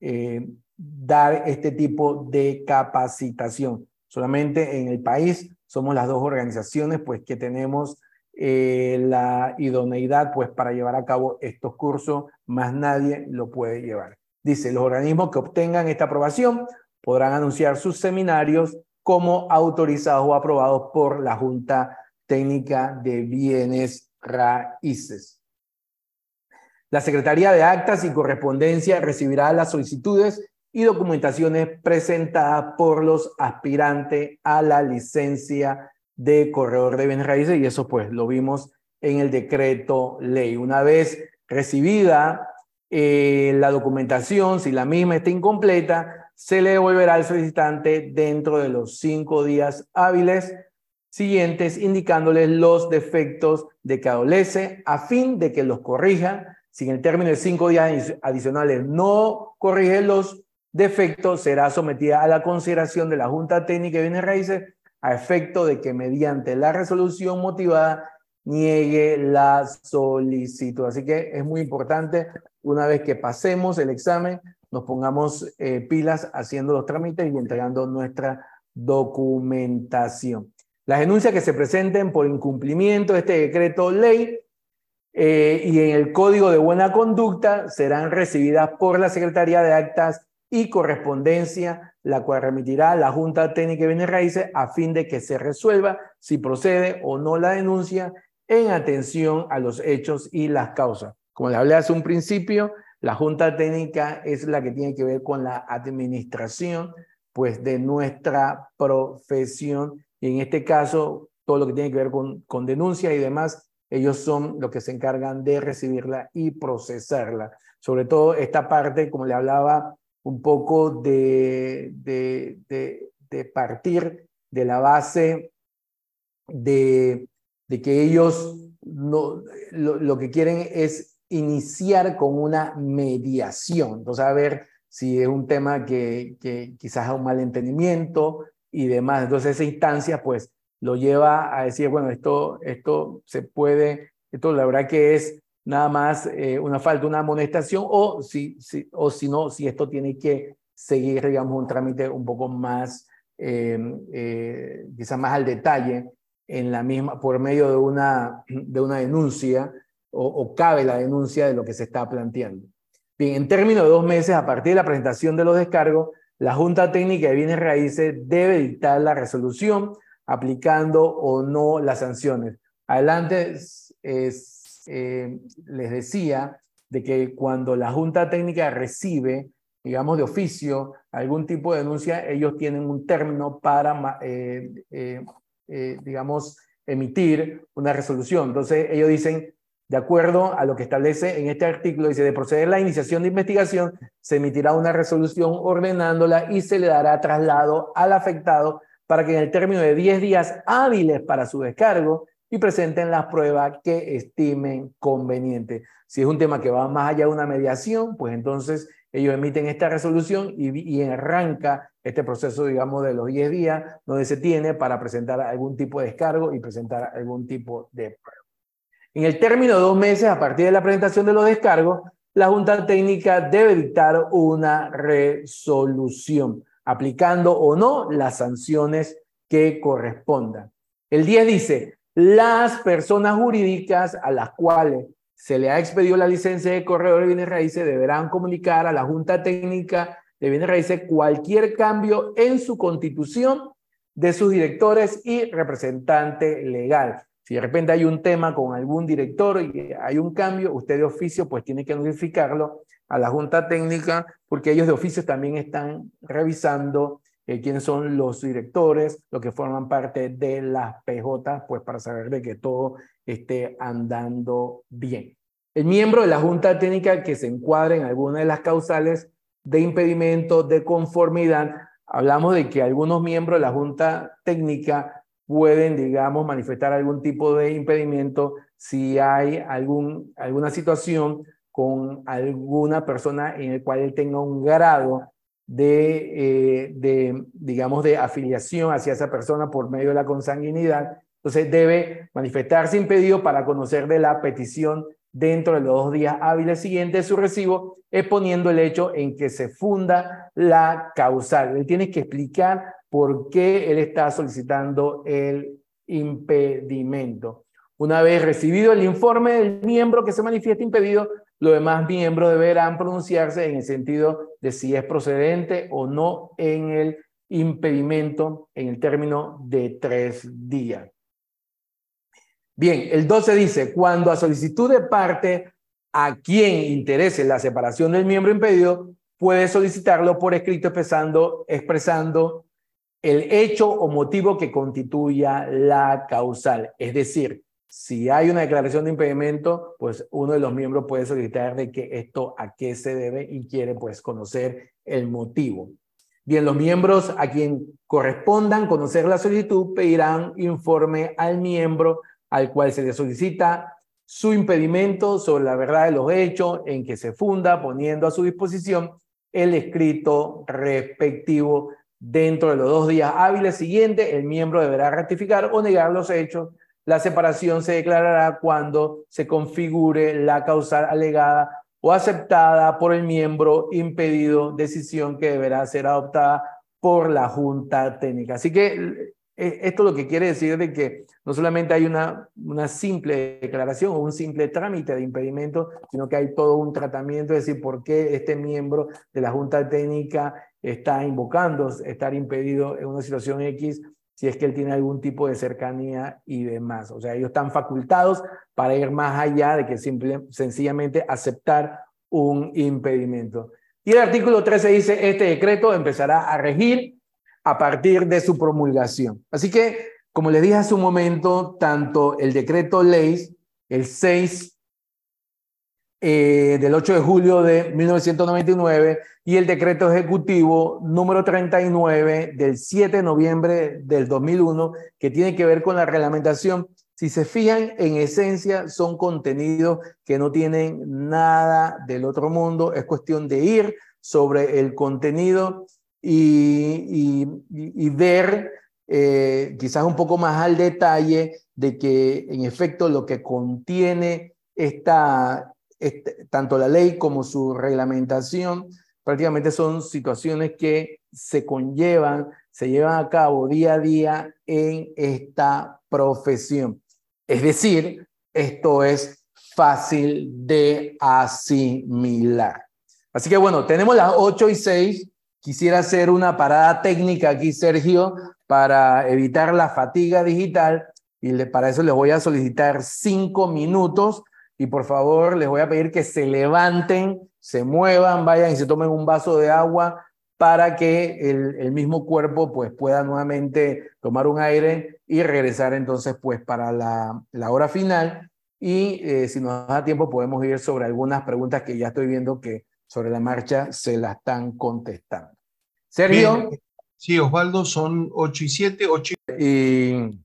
eh, dar este tipo de capacitación. Solamente en el país somos las dos organizaciones pues que tenemos eh, la idoneidad pues para llevar a cabo estos cursos, más nadie lo puede llevar. Dice, los organismos que obtengan esta aprobación podrán anunciar sus seminarios como autorizados o aprobados por la Junta Técnica de Bienes Raíces. La Secretaría de Actas y Correspondencia recibirá las solicitudes y documentaciones presentadas por los aspirantes a la licencia de corredor de bienes raíces y eso pues lo vimos en el decreto ley. Una vez recibida eh, la documentación, si la misma está incompleta, se le devolverá al solicitante dentro de los cinco días hábiles siguientes, indicándole los defectos de que adolece a fin de que los corrija. Si en el término de cinco días adicionales no corrige los defectos, será sometida a la consideración de la Junta Técnica de Bienes Raíces a efecto de que mediante la resolución motivada niegue la solicitud. Así que es muy importante, una vez que pasemos el examen, nos pongamos eh, pilas haciendo los trámites y entregando nuestra documentación. Las denuncias que se presenten por incumplimiento de este decreto ley eh, y en el Código de Buena Conducta serán recibidas por la Secretaría de Actas y Correspondencia, la cual remitirá la Junta Técnica de Bienes Raíces a fin de que se resuelva si procede o no la denuncia en atención a los hechos y las causas. Como les hablé hace un principio, la Junta Técnica es la que tiene que ver con la administración pues, de nuestra profesión y en este caso todo lo que tiene que ver con, con denuncia y demás, ellos son los que se encargan de recibirla y procesarla. Sobre todo esta parte, como le hablaba, un poco de, de, partir de la base de, de que ellos no, lo, lo, que quieren es iniciar con una mediación. Entonces, a ver si es un tema que, que quizás es un malentendimiento y demás. Entonces, esa instancia, pues, lo lleva a decir, bueno, esto, esto se puede, esto la verdad que es nada más eh, una falta, una amonestación, o si, si, o no, si esto tiene que seguir, digamos, un trámite un poco más, eh, eh, quizás más al detalle, en la misma, por medio de una, de una denuncia o, cabe la denuncia de lo que se está planteando. Bien, en términos de dos meses, a partir de la presentación de los descargos, la Junta Técnica de Bienes Raíces debe dictar la resolución aplicando o no las sanciones. Adelante es, eh, les decía de que cuando la Junta Técnica recibe, digamos, de oficio algún tipo de denuncia, ellos tienen un término para, eh, eh, digamos, emitir una resolución. Entonces, ellos dicen, de acuerdo a lo que establece en este artículo, dice, de proceder la iniciación de investigación, se emitirá una resolución ordenándola y se le dará traslado al afectado para que en el término de 10 días hábiles para su descargo y presenten las pruebas que estimen conveniente. Si es un tema que va más allá de una mediación, pues entonces ellos emiten esta resolución y, y arranca este proceso, digamos, de los 10 días, donde se tiene para presentar algún tipo de descargo y presentar algún tipo de prueba. En el término de dos meses, a partir de la presentación de los descargos, la Junta Técnica debe dictar una resolución, aplicando o no las sanciones que correspondan. El 10 dice, las personas jurídicas a las cuales se le ha expedido la licencia de corredor de bienes raíces deberán comunicar a la Junta Técnica de bienes raíces cualquier cambio en su constitución de sus directores y representante legal. Si de repente hay un tema con algún director y hay un cambio, usted de oficio pues tiene que notificarlo a la Junta Técnica porque ellos de oficio también están revisando eh, quiénes son los directores, los que forman parte de las PJ, pues para saber de que todo esté andando bien. El miembro de la Junta Técnica que se encuadre en alguna de las causales de impedimento de conformidad, hablamos de que algunos miembros de la Junta Técnica pueden, digamos, manifestar algún tipo de impedimento si hay algún, alguna situación con alguna persona en el cual él tenga un grado de, eh, de, digamos, de afiliación hacia esa persona por medio de la consanguinidad. Entonces debe manifestarse impedido para conocer de la petición dentro de los dos días hábiles siguientes de su recibo, exponiendo el hecho en que se funda la causal. Él tiene que explicar por qué él está solicitando el impedimento. Una vez recibido el informe del miembro que se manifiesta impedido, los demás miembros deberán pronunciarse en el sentido de si es procedente o no en el impedimento en el término de tres días. Bien, el 12 dice, cuando a solicitud de parte a quien interese la separación del miembro impedido, puede solicitarlo por escrito expresando, expresando el hecho o motivo que constituya la causal. Es decir, si hay una declaración de impedimento, pues uno de los miembros puede solicitar de que esto a qué se debe y quiere pues conocer el motivo. Bien, los miembros a quien correspondan conocer la solicitud pedirán informe al miembro al cual se le solicita su impedimento sobre la verdad de los hechos en que se funda, poniendo a su disposición el escrito respectivo Dentro de los dos días hábiles siguientes, el miembro deberá ratificar o negar los hechos. La separación se declarará cuando se configure la causal alegada o aceptada por el miembro impedido, decisión que deberá ser adoptada por la Junta Técnica. Así que eh, esto lo que quiere decir de que no solamente hay una, una simple declaración o un simple trámite de impedimento, sino que hay todo un tratamiento, es decir, por qué este miembro de la Junta Técnica está invocando estar impedido en una situación X si es que él tiene algún tipo de cercanía y demás. O sea, ellos están facultados para ir más allá de que simple, sencillamente aceptar un impedimento. Y el artículo 13 dice, este decreto empezará a regir a partir de su promulgación. Así que, como les dije hace un momento, tanto el decreto ley, el 6 eh, del 8 de julio de 1999 y el decreto ejecutivo número 39 del 7 de noviembre del 2001, que tiene que ver con la reglamentación. Si se fijan, en esencia son contenidos que no tienen nada del otro mundo, es cuestión de ir sobre el contenido y, ver eh, quizás un poco más al detalle de que en efecto lo que contiene esta, este, tanto la ley como su reglamentación prácticamente son situaciones que se conllevan, se llevan a cabo día a día en esta profesión. Es decir, esto es fácil de asimilar. Así que bueno, tenemos las 8 y 6. Quisiera hacer una parada técnica aquí, Sergio, para evitar la fatiga digital y para eso les voy a solicitar cinco minutos y por favor les voy a pedir que se levanten, se muevan, vayan y se tomen un vaso de agua para que el, el, mismo cuerpo pues pueda nuevamente tomar un aire y regresar entonces pues para la, la hora final y eh, si nos da tiempo podemos ir sobre algunas preguntas que ya estoy viendo que sobre la marcha se la están contestando. Sergio. Sí, Osvaldo, son 8 y 7, 8 y...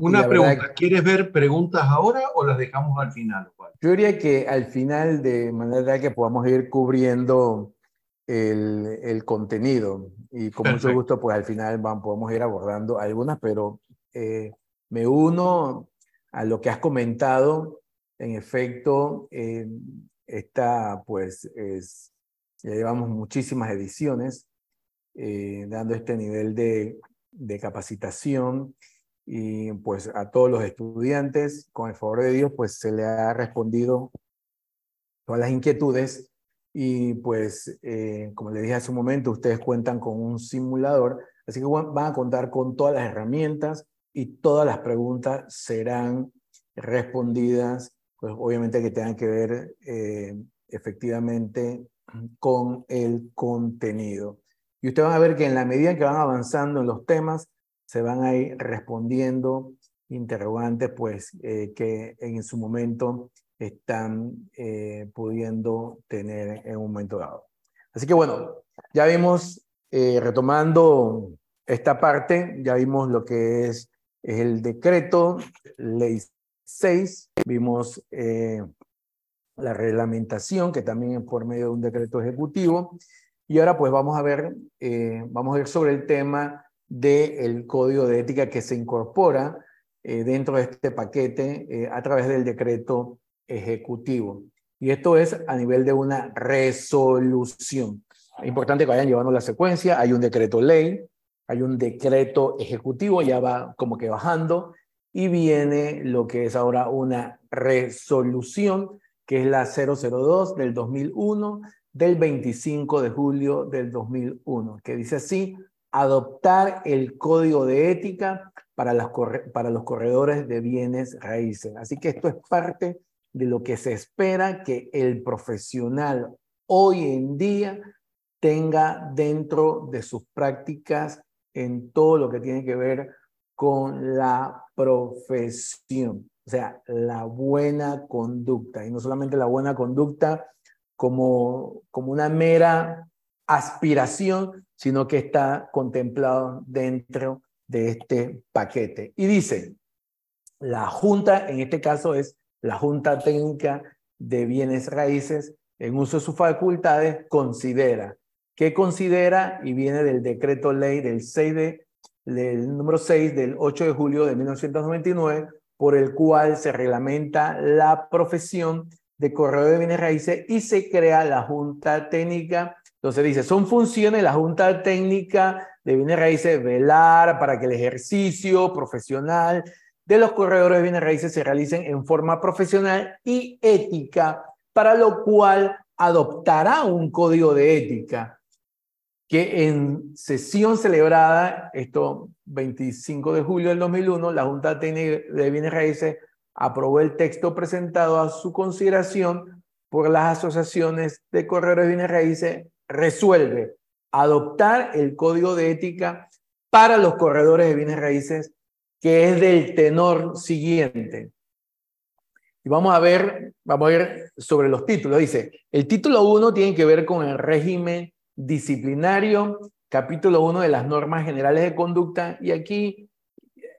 Una pregunta, ¿quieres ver preguntas ahora o las dejamos al final? Yo diría que al final, de manera que podamos ir cubriendo el, el contenido y con mucho gusto, pues al final van, podemos ir abordando algunas, pero eh, me uno a lo que has comentado. En efecto, eh, esta pues es, ya llevamos muchísimas ediciones eh, dando este nivel de, de capacitación y pues a todos los estudiantes, con el favor de Dios, pues se le ha respondido todas las inquietudes y pues, eh, como les dije hace un momento, ustedes cuentan con un simulador, Así que van a contar con todas las herramientas y todas las preguntas serán respondidas, pues obviamente que tengan que ver eh, efectivamente con el contenido. Y ustedes van a ver que en la medida que van avanzando en los temas, se van a ir respondiendo interrogantes pues eh, que en su momento están eh, pudiendo tener en un momento dado. Así que bueno, ya vimos, eh, retomando esta parte, ya vimos lo que es, el decreto, ley 6, vimos la reglamentación, que también es por medio de un decreto ejecutivo, y ahora pues vamos a ver, vamos a ver sobre el tema del código de ética que se incorpora eh, dentro de este paquete eh, a través del decreto ejecutivo. Y esto es a nivel de una resolución. Es importante que vayan llevando la secuencia. Hay un decreto ley, hay un decreto ejecutivo, ya va como que bajando, y viene lo que es ahora una resolución, que es la 002 del 2001, del 25 de julio del 2001, que dice así, adoptar el código de ética para, para los corredores de bienes raíces. Así que esto es parte de lo que se espera que el profesional hoy en día tenga dentro de sus prácticas en todo lo que tiene que ver con la profesión, o sea, la buena conducta, y no solamente la buena conducta como, como una mera aspiración, sino que está contemplado dentro de este paquete. Y dice, la Junta, en este caso es la Junta Técnica de Bienes Raíces, en uso de sus facultades, considera. ¿Qué considera? Y viene del decreto ley del 6 de, del número 6 del 8 de julio de 1999, por el cual se reglamenta la profesión de corredor de bienes raíces y se crea la Junta Técnica entonces dice, son funciones la Junta Técnica de Bienes Raíces velar para que el ejercicio profesional de los corredores de bienes raíces se realicen en forma profesional y ética, para lo cual adoptará un código de ética que en sesión celebrada, esto 25 de julio del 2001, la Junta Técnica de Bienes Raíces aprobó el texto presentado a su consideración por las asociaciones de corredores de bienes raíces resuelve adoptar el código de ética para los corredores de bienes raíces, que es del tenor siguiente. Y vamos a ver, vamos a ver sobre los títulos. Dice, el título 1 tiene que ver con el régimen disciplinario, capítulo 1 de las normas generales de conducta, y aquí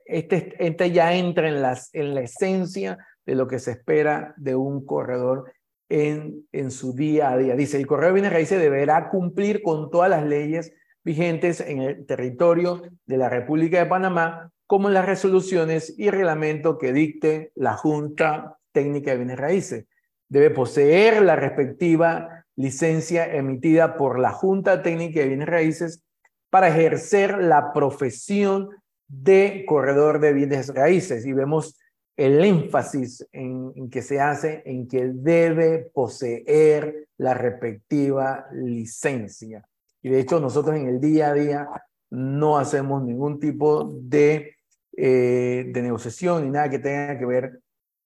este, este ya entra en, las, en la esencia de lo que se espera de un corredor en, su día a día. Dice, el correo de bienes raíces deberá cumplir con todas las leyes vigentes en el territorio de la República de Panamá, como las resoluciones y reglamento que dicte la Junta Técnica de Bienes Raíces. Debe poseer la respectiva licencia emitida por la Junta Técnica de Bienes Raíces para ejercer la profesión de corredor de bienes raíces. Y vemos el énfasis en, que se hace en que debe poseer la respectiva licencia. Y de hecho nosotros en el día a día no hacemos ningún tipo de, eh, de negociación ni nada que tenga que ver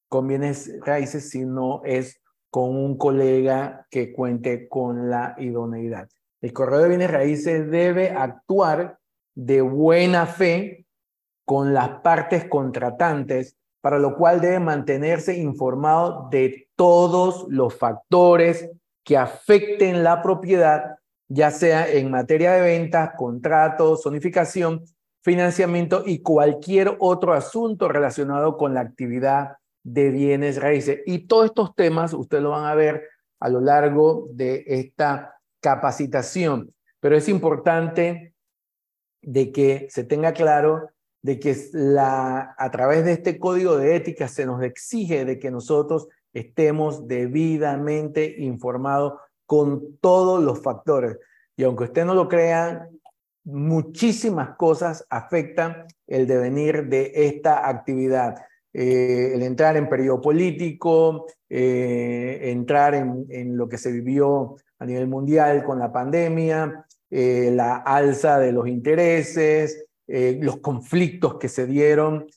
con bienes raíces, sino es con un colega que cuente con la idoneidad. El correo de bienes raíces debe actuar de buena fe con las partes contratantes para lo cual debe mantenerse informado de todos los factores que afecten la propiedad, ya sea en materia de ventas, contratos, zonificación, financiamiento y cualquier otro asunto relacionado con la actividad de bienes raíces. Y todos estos temas ustedes lo van a ver a lo largo de esta capacitación, pero es importante de que se tenga claro de que a través de este código de ética se nos exige de que nosotros estemos debidamente informados con todos los factores. Y aunque usted no lo crea, muchísimas cosas afectan el devenir de esta actividad. Eh, el entrar en periodo político, eh, entrar en, en, lo que se vivió a nivel mundial con la pandemia, eh, la alza de los intereses, eh, los conflictos que se dieron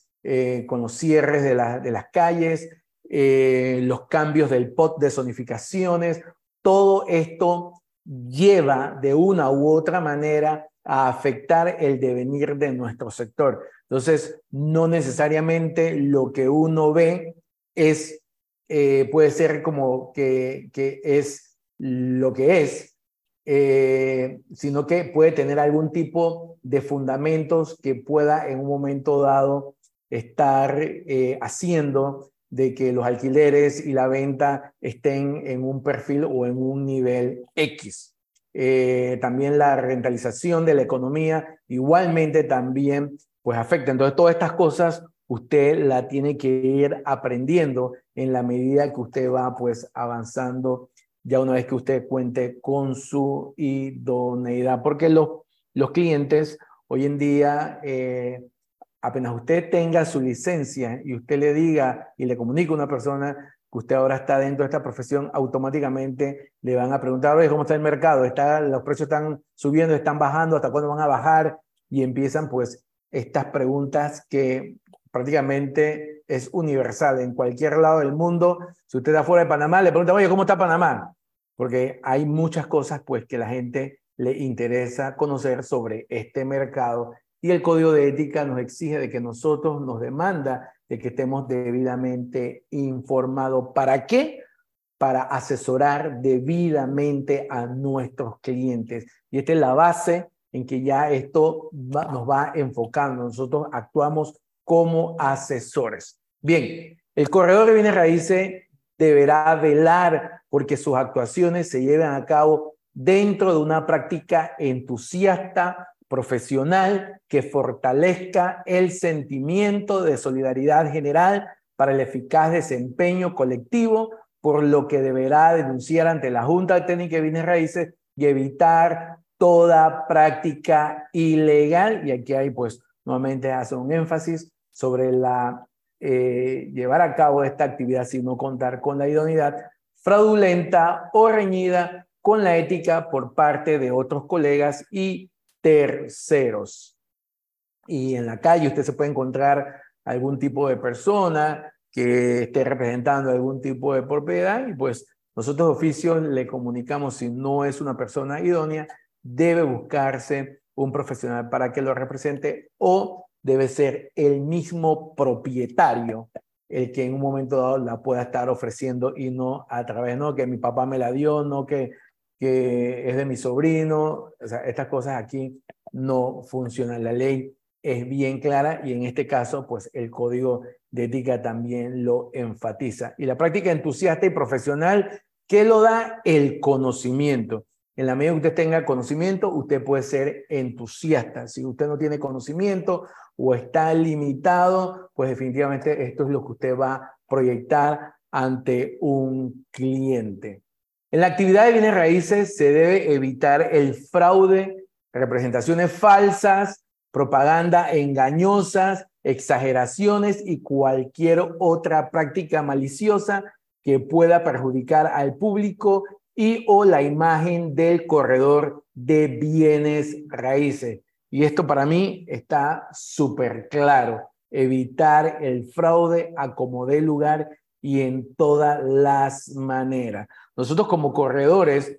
con los cierres de, de las calles, los cambios del POT de zonificaciones, todo esto lleva de una u otra manera a afectar el devenir de nuestro sector. Entonces, no necesariamente lo que uno ve es, eh, puede ser como que, que, es lo que es, eh, sino que puede tener algún tipo de fundamentos que pueda en un momento dado estar eh, haciendo de que los alquileres y la venta estén en un perfil o en un nivel X. también la rentalización de la economía igualmente también pues afecta. Entonces, todas estas cosas usted la tiene que ir aprendiendo en la medida que usted va pues avanzando ya una vez que usted cuente con su idoneidad, porque los, los clientes hoy en día, eh, apenas usted tenga su licencia y usted le diga y le comunique a una persona que usted ahora está dentro de esta profesión, automáticamente le van a preguntar, oye, ¿cómo está el mercado? ¿Está, ¿Los precios están subiendo, están bajando? ¿Hasta cuándo van a bajar? Y empiezan pues estas preguntas que prácticamente es universal. En cualquier lado del mundo, si usted está fuera de Panamá, le pregunta, oye, ¿cómo está Panamá? Porque hay muchas cosas pues que la gente le interesa conocer sobre este mercado y el código de ética nos exige de que nosotros nos demanda de que estemos debidamente informados. ¿Para qué? Para asesorar debidamente a nuestros clientes. Y esta es la base en que ya esto nos va enfocando. Nosotros actuamos como asesores. Bien, el corredor de bienes raíces deberá velar porque sus actuaciones se lleven a cabo dentro de una práctica entusiasta, profesional, que fortalezca el sentimiento de solidaridad general para el eficaz desempeño colectivo, por lo que deberá denunciar ante la Junta Técnica de Bienes Raíces y evitar toda práctica ilegal. Y aquí hay, pues, nuevamente hace un énfasis sobre la eh, llevar a cabo esta actividad sin no contar con la idoneidad fraudulenta o reñida con la ética por parte de otros colegas y terceros. Y en la calle usted se puede encontrar algún tipo de persona que esté representando algún tipo de propiedad y pues nosotros oficios le comunicamos si no es una persona idónea, debe buscarse un profesional para que lo represente o debe ser el mismo propietario el que en un momento dado la pueda estar ofreciendo y no a través, no que mi papá me la dio, no que, que es de mi sobrino. O sea, estas cosas aquí no funcionan. La ley es bien clara y en este caso, pues el código de ética también lo enfatiza. Y la práctica entusiasta y profesional, ¿qué lo da? El conocimiento. En la medida que usted tenga conocimiento, usted puede ser entusiasta. Si usted no tiene conocimiento o está limitado, pues definitivamente esto es lo que usted va a proyectar ante un cliente. En la actividad de bienes raíces se debe evitar el fraude, representaciones falsas, propaganda engañosas, exageraciones y cualquier otra práctica maliciosa que pueda perjudicar al público y o la imagen del corredor de bienes raíces. Y esto para mí está súper claro. Evitar el fraude a como dé lugar y en todas las maneras. Nosotros como corredores,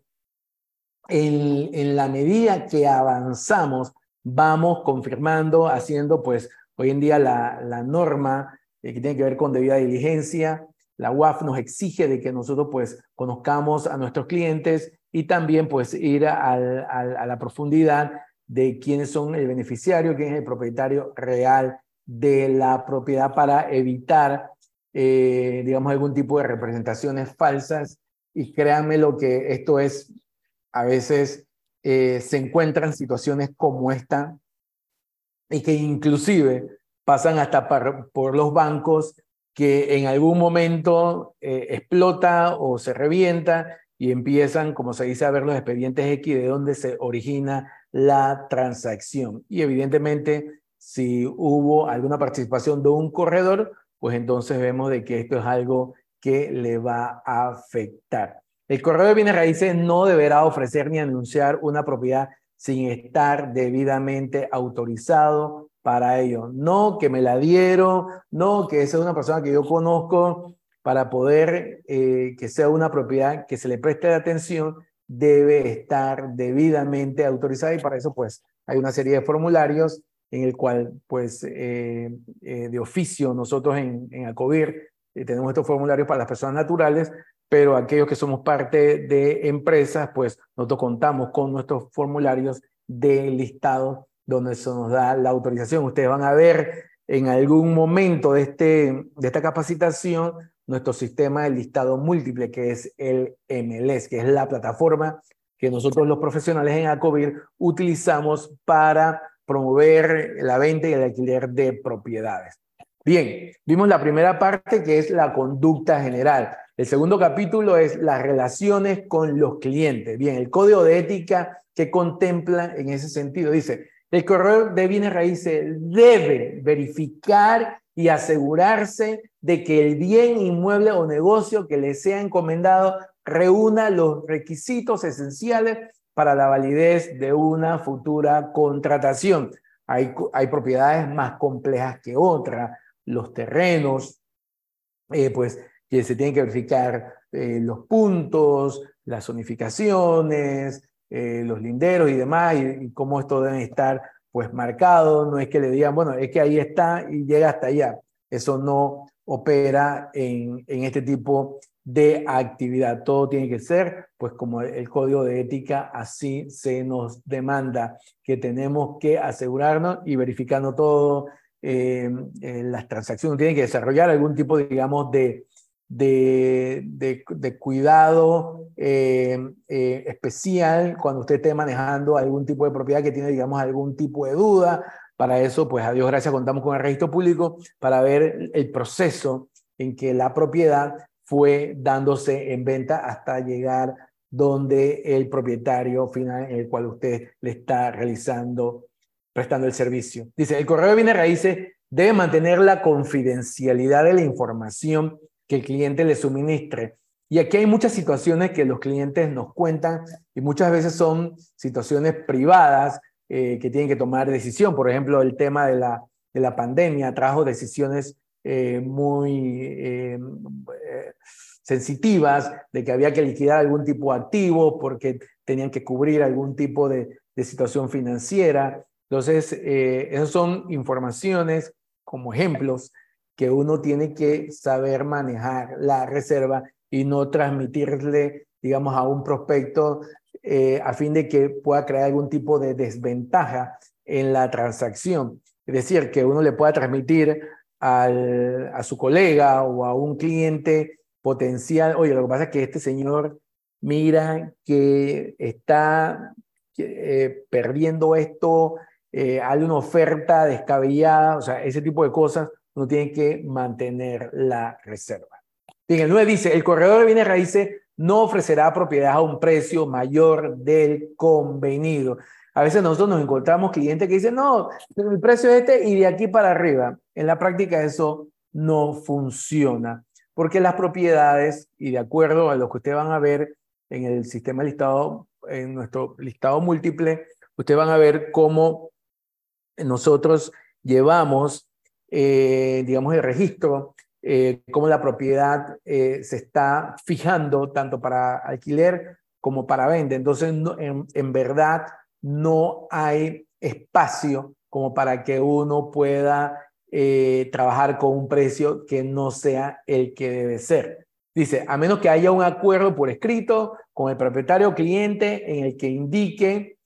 en, la medida que avanzamos, vamos confirmando, haciendo pues hoy en día la, la norma eh, que tiene que ver con debida diligencia. La UAF nos exige de que nosotros pues conozcamos a nuestros clientes y también pues ir a la profundidad de quiénes son el beneficiario, quién es el propietario real de la propiedad para evitar, eh, digamos, algún tipo de representaciones falsas. Y créanme lo que esto es, a veces eh, se encuentran situaciones como esta y que inclusive pasan hasta por los bancos que en algún momento eh, explota o se revienta y empiezan, como se dice, a ver los expedientes X de dónde se origina la transacción. Y evidentemente, si hubo alguna participación de un corredor, pues entonces vemos de que esto es algo que le va a afectar. El corredor de bienes raíces no deberá ofrecer ni anunciar una propiedad sin estar debidamente autorizado para ello. No que me la dieron, no que esa es una persona que yo conozco para poder eh, que sea una propiedad que se le preste atención, debe estar debidamente autorizada y para eso pues hay una serie de formularios en el cual pues eh, eh, de oficio nosotros en, en ACOBIR tenemos estos formularios para las personas naturales, pero aquellos que somos parte de empresas pues nosotros contamos con nuestros formularios de listado donde se nos da la autorización. Ustedes van a ver en algún momento de, este, de esta capacitación nuestro sistema de listado múltiple, que es el MLS, que es la plataforma que nosotros los profesionales en ACOBIR utilizamos para promover la venta y el alquiler de propiedades. Bien, vimos la primera parte que es la conducta general. El segundo capítulo es las relaciones con los clientes. Bien, el código de ética que contempla en ese sentido dice, el corredor de bienes raíces debe verificar y asegurarse de que el bien inmueble o negocio que le sea encomendado reúna los requisitos esenciales para la validez de una futura contratación. Hay, hay propiedades más complejas que otras, los terrenos, eh, pues que se tienen que verificar eh, los puntos, las zonificaciones, eh, los linderos y demás, y, cómo esto debe estar pues marcado, no es que le digan, bueno, es que ahí está y llega hasta allá. Eso no opera en, en este tipo de actividad. Todo tiene que ser, pues como el código de ética así se nos demanda, que tenemos que asegurarnos y verificando todo, eh, las transacciones, tienen que desarrollar algún tipo, digamos, de, de, de, cuidado eh, eh, especial cuando usted esté manejando algún tipo de propiedad que tiene, digamos, algún tipo de duda. Para eso, pues a Dios gracias, contamos con el registro público para ver el proceso en que la propiedad fue dándose en venta hasta llegar donde el propietario final en el cual usted le está realizando, prestando el servicio. Dice, el correo de bienes raíces debe mantener la confidencialidad de la información que el cliente le suministre. Y aquí hay muchas situaciones que los clientes nos cuentan y muchas veces son situaciones privadas eh, que tienen que tomar decisión. Por ejemplo, el tema de la, de la pandemia trajo decisiones eh, muy eh, sensitivas de que había que liquidar algún tipo de activo porque tenían que cubrir algún tipo de, de situación financiera. Entonces, esas son informaciones como ejemplos que uno tiene que saber manejar la reserva y no transmitirle, digamos, a un prospecto eh, a fin de que pueda crear algún tipo de desventaja en la transacción. Es decir, que uno le pueda transmitir al, a su colega o a un cliente potencial, oye, lo que pasa es que este señor mira que está eh, perdiendo esto, eh, hay una oferta descabellada, o sea, ese tipo de cosas uno tiene que mantener la reserva. Bien, el 9 dice, el corredor de bienes raíces no ofrecerá propiedad a un precio mayor del convenido. A veces nosotros nos encontramos clientes que dicen, no, el precio es este y de aquí para arriba. En la práctica eso no funciona, porque las propiedades, y de acuerdo a lo que ustedes van a ver en el sistema listado, en nuestro listado múltiple, ustedes van a ver cómo nosotros llevamos eh, digamos, el registro, eh, cómo la propiedad eh, se está fijando tanto para alquiler como para venta. Entonces, en, verdad, no hay espacio como para que uno pueda trabajar con un precio que no sea el que debe ser. Dice, a menos que haya un acuerdo por escrito con el propietario cliente en el que indique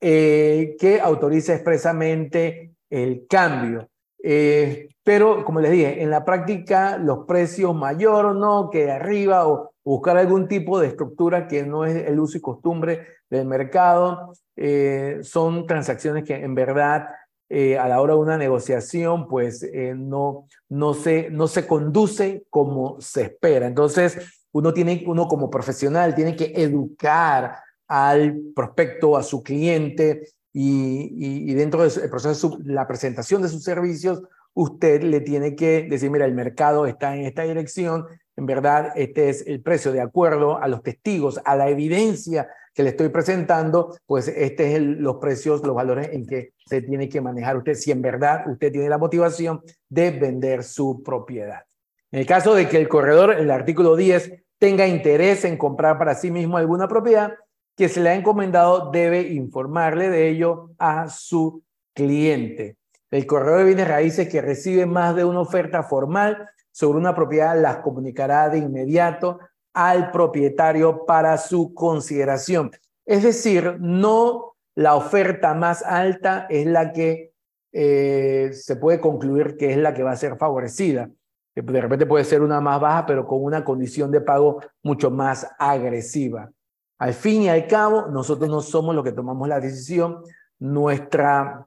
que autoriza expresamente el cambio. Eh, pero, como les dije, en la práctica los precios mayor o no que arriba o buscar algún tipo de estructura que no es el uso y costumbre del mercado, eh, son transacciones que en verdad eh, a la hora de una negociación pues no, no, se, no se conduce como se espera. Entonces, uno, tiene, uno como profesional tiene que educar al prospecto, a su cliente, y, dentro del proceso de la presentación de sus servicios, usted le tiene que decir, mira, el mercado está en esta dirección, en verdad este es el precio de acuerdo a los testigos, a la evidencia que le estoy presentando, pues este es los precios, los valores en que se tiene que manejar usted si en verdad usted tiene la motivación de vender su propiedad. En el caso de que el corredor, el artículo 10, tenga interés en comprar para sí mismo alguna propiedad que se le ha encomendado, debe informarle de ello a su cliente. El corredor de bienes raíces que recibe más de una oferta formal sobre una propiedad las comunicará de inmediato al propietario para su consideración. Es decir, no la oferta más alta es la que eh, se puede concluir que es la que va a ser favorecida. De repente puede ser una más baja, pero con una condición de pago mucho más agresiva. Al fin y al cabo, nosotros no somos los que tomamos la decisión. Nuestra,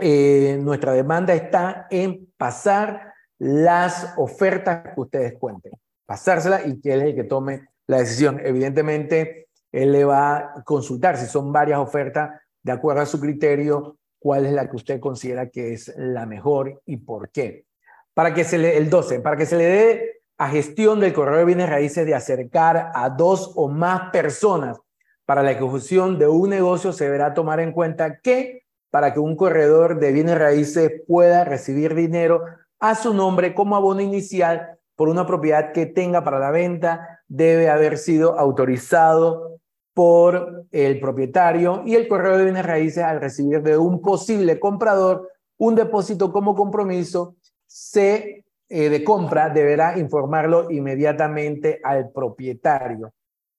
eh, nuestra demanda está en pasar las ofertas que ustedes cuenten pasársela y que él es el que tome la decisión. Evidentemente, él le va a consultar si son varias ofertas, de acuerdo a su criterio, cuál es la que usted considera que es la mejor y por qué. Para que se le, el 12, para que se le dé a gestión del correo de bienes raíces de acercar a dos o más personas para la ejecución de un negocio, se deberá tomar en cuenta que para que un corredor de bienes raíces pueda recibir dinero a su nombre como abono inicial, por una propiedad que tenga para la venta debe haber sido autorizado por el propietario y el correo de bienes raíces al recibir de un posible comprador un depósito como compromiso se, eh, de compra deberá informarlo inmediatamente al propietario.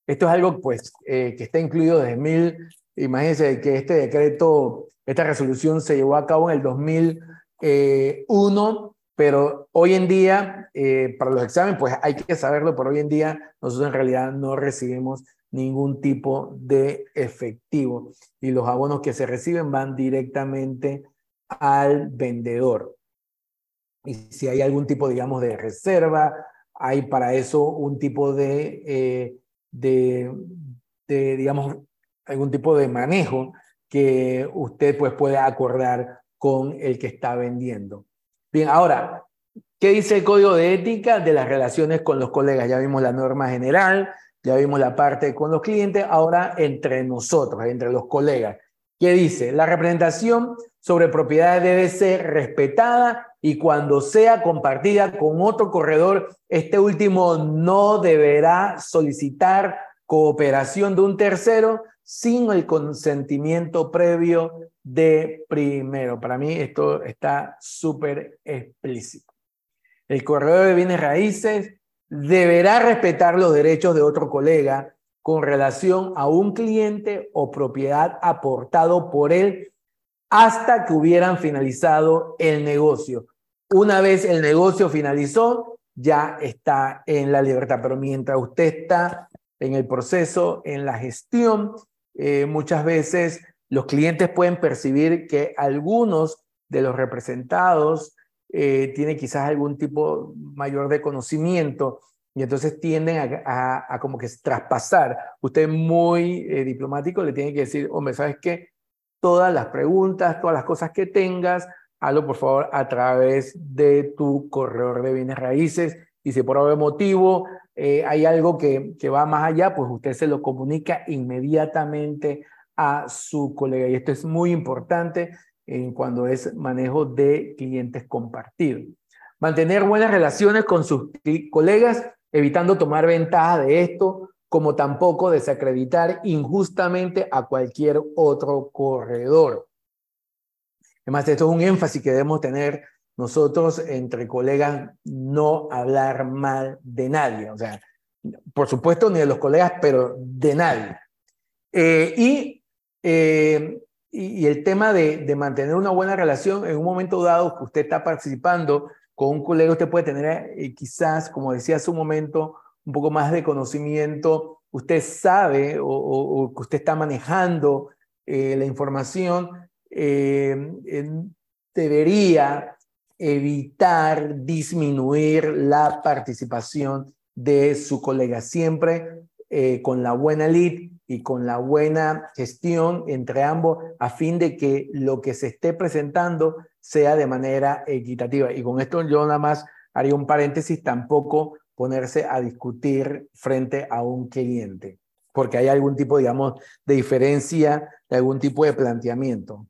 Esto es algo pues eh, que está incluido desde mil, imagínense que este decreto, esta resolución se llevó a cabo en el 2001 pero hoy en día, eh, para los exámenes, pues hay que saberlo, pero hoy en día nosotros en realidad no recibimos ningún tipo de efectivo y los abonos que se reciben van directamente al vendedor. Y si hay algún tipo, digamos, de reserva, hay para eso un tipo de, eh, de, de, digamos, algún tipo de manejo que usted pues puede acordar con el que está vendiendo. Bien, ahora, ¿qué dice el código de ética de las relaciones con los colegas? Ya vimos la norma general, ya vimos la parte con los clientes, ahora entre nosotros, entre los colegas. ¿Qué dice? La representación sobre propiedades debe ser respetada y cuando sea compartida con otro corredor, este último no deberá solicitar cooperación de un tercero sin el consentimiento previo de primero. Para mí esto está súper explícito. El corredor de bienes raíces deberá respetar los derechos de otro colega con relación a un cliente o propiedad aportado por él hasta que hubieran finalizado el negocio. Una vez el negocio finalizó, ya está en la libertad, pero mientras usted está en el proceso, en la gestión, eh, muchas veces los clientes pueden percibir que algunos de los representados eh, tienen quizás algún tipo mayor de conocimiento y entonces tienden a, como que traspasar. Usted muy eh, diplomático le tiene que decir, hombre, ¿sabes qué? Todas las preguntas, todas las cosas que tengas, hazlo por favor a través de tu corredor de bienes raíces y si por algún motivo eh, hay algo que, que va más allá, pues usted se lo comunica inmediatamente a su colega. Y esto es muy importante en cuando es manejo de clientes compartidos. Mantener buenas relaciones con sus colegas, evitando tomar ventaja de esto, como tampoco desacreditar injustamente a cualquier otro corredor. Además, esto es un énfasis que debemos tener nosotros entre colegas, no hablar mal de nadie. O sea, por supuesto, ni de los colegas, pero de nadie. Eh, eh, y, el tema de, mantener una buena relación en un momento dado que usted está participando con un colega, usted puede tener eh, quizás, como decía hace un momento, un poco más de conocimiento, usted sabe o, que usted está manejando eh, la información, debería evitar disminuir la participación de su colega, siempre con la buena lead y con la buena gestión entre ambos a fin de que lo que se esté presentando sea de manera equitativa. Y con esto yo nada más haría un paréntesis, tampoco ponerse a discutir frente a un cliente, porque hay algún tipo, digamos, de diferencia, de algún tipo de planteamiento.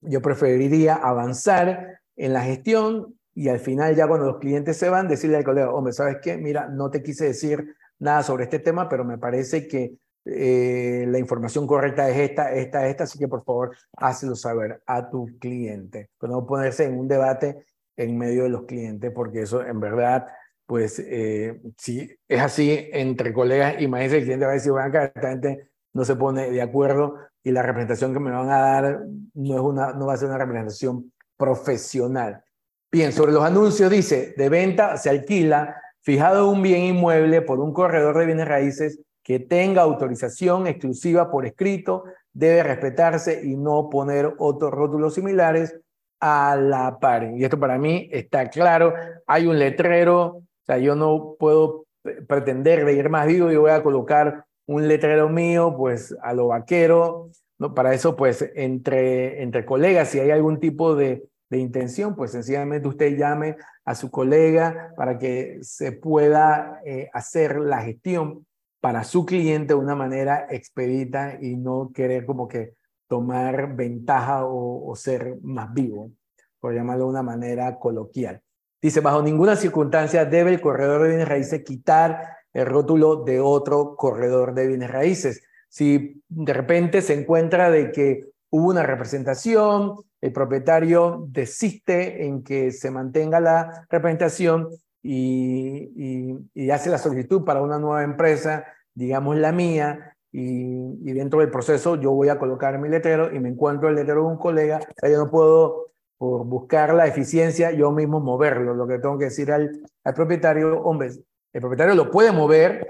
Yo preferiría avanzar en la gestión y al final ya cuando los clientes se van, decirle al colega, hombre, ¿sabes qué? Mira, no te quise decir nada sobre este tema, pero me parece que eh, la información correcta es esta, esta, esta, así que por favor, hazlo saber a tu cliente. Pero no ponerse en un debate en medio de los clientes, porque eso en verdad, pues, eh, si es así entre colegas, imagínense el cliente va a decir, bueno, esta gente no se pone de acuerdo y la representación que me van a dar no, es una, no va a ser una representación profesional. Bien, sobre los anuncios dice, de venta se alquila fijado un bien inmueble por un corredor de bienes raíces que tenga autorización exclusiva por escrito, debe respetarse y no poner otros rótulos similares a la par. Y esto para mí está claro. Hay un letrero, o sea, yo no puedo pretender de ir más vivo y voy a colocar un letrero mío, pues a lo vaquero. ¿no? Para eso, pues entre, entre colegas, si hay algún tipo de, de intención, pues sencillamente usted llame a su colega para que se pueda eh, hacer la gestión para su cliente de una manera expedita y no querer como que tomar ventaja o, ser más vivo, por llamarlo de una manera coloquial. Dice, bajo ninguna circunstancia debe el corredor de bienes raíces quitar el rótulo de otro corredor de bienes raíces. Si de repente se encuentra de que hubo una representación, el propietario desiste en que se mantenga la representación y, hace la solicitud para una nueva empresa, digamos la mía, y, dentro del proceso yo voy a colocar mi letrero y me encuentro el letrero de un colega, yo no puedo, por buscar la eficiencia, yo mismo moverlo. Lo que tengo que decir al, al propietario, hombre, el propietario lo puede mover,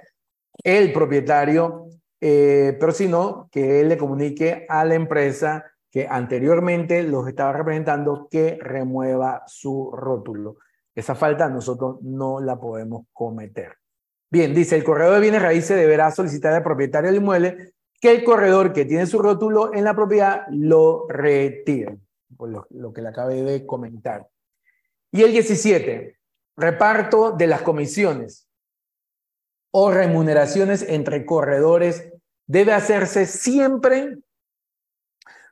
el propietario, eh, pero si no, que él le comunique a la empresa que anteriormente los estaba representando que remueva su rótulo. Esa falta nosotros no la podemos cometer. Bien, dice, el corredor de bienes raíces deberá solicitar al propietario del inmueble que el corredor que tiene su rótulo en la propiedad lo retire, por lo, lo que le acabé de comentar. Y el 17, reparto de las comisiones o remuneraciones entre corredores debe hacerse siempre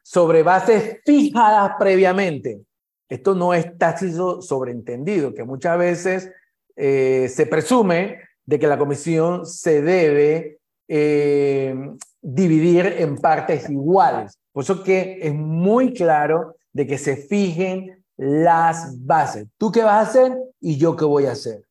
sobre bases fijadas previamente. Esto no es tácito sobreentendido, que muchas veces eh, se presume de que la comisión se debe eh, dividir en partes iguales. Por eso que es muy claro de que se fijen las bases. ¿Tú qué vas a hacer y yo qué voy a hacer?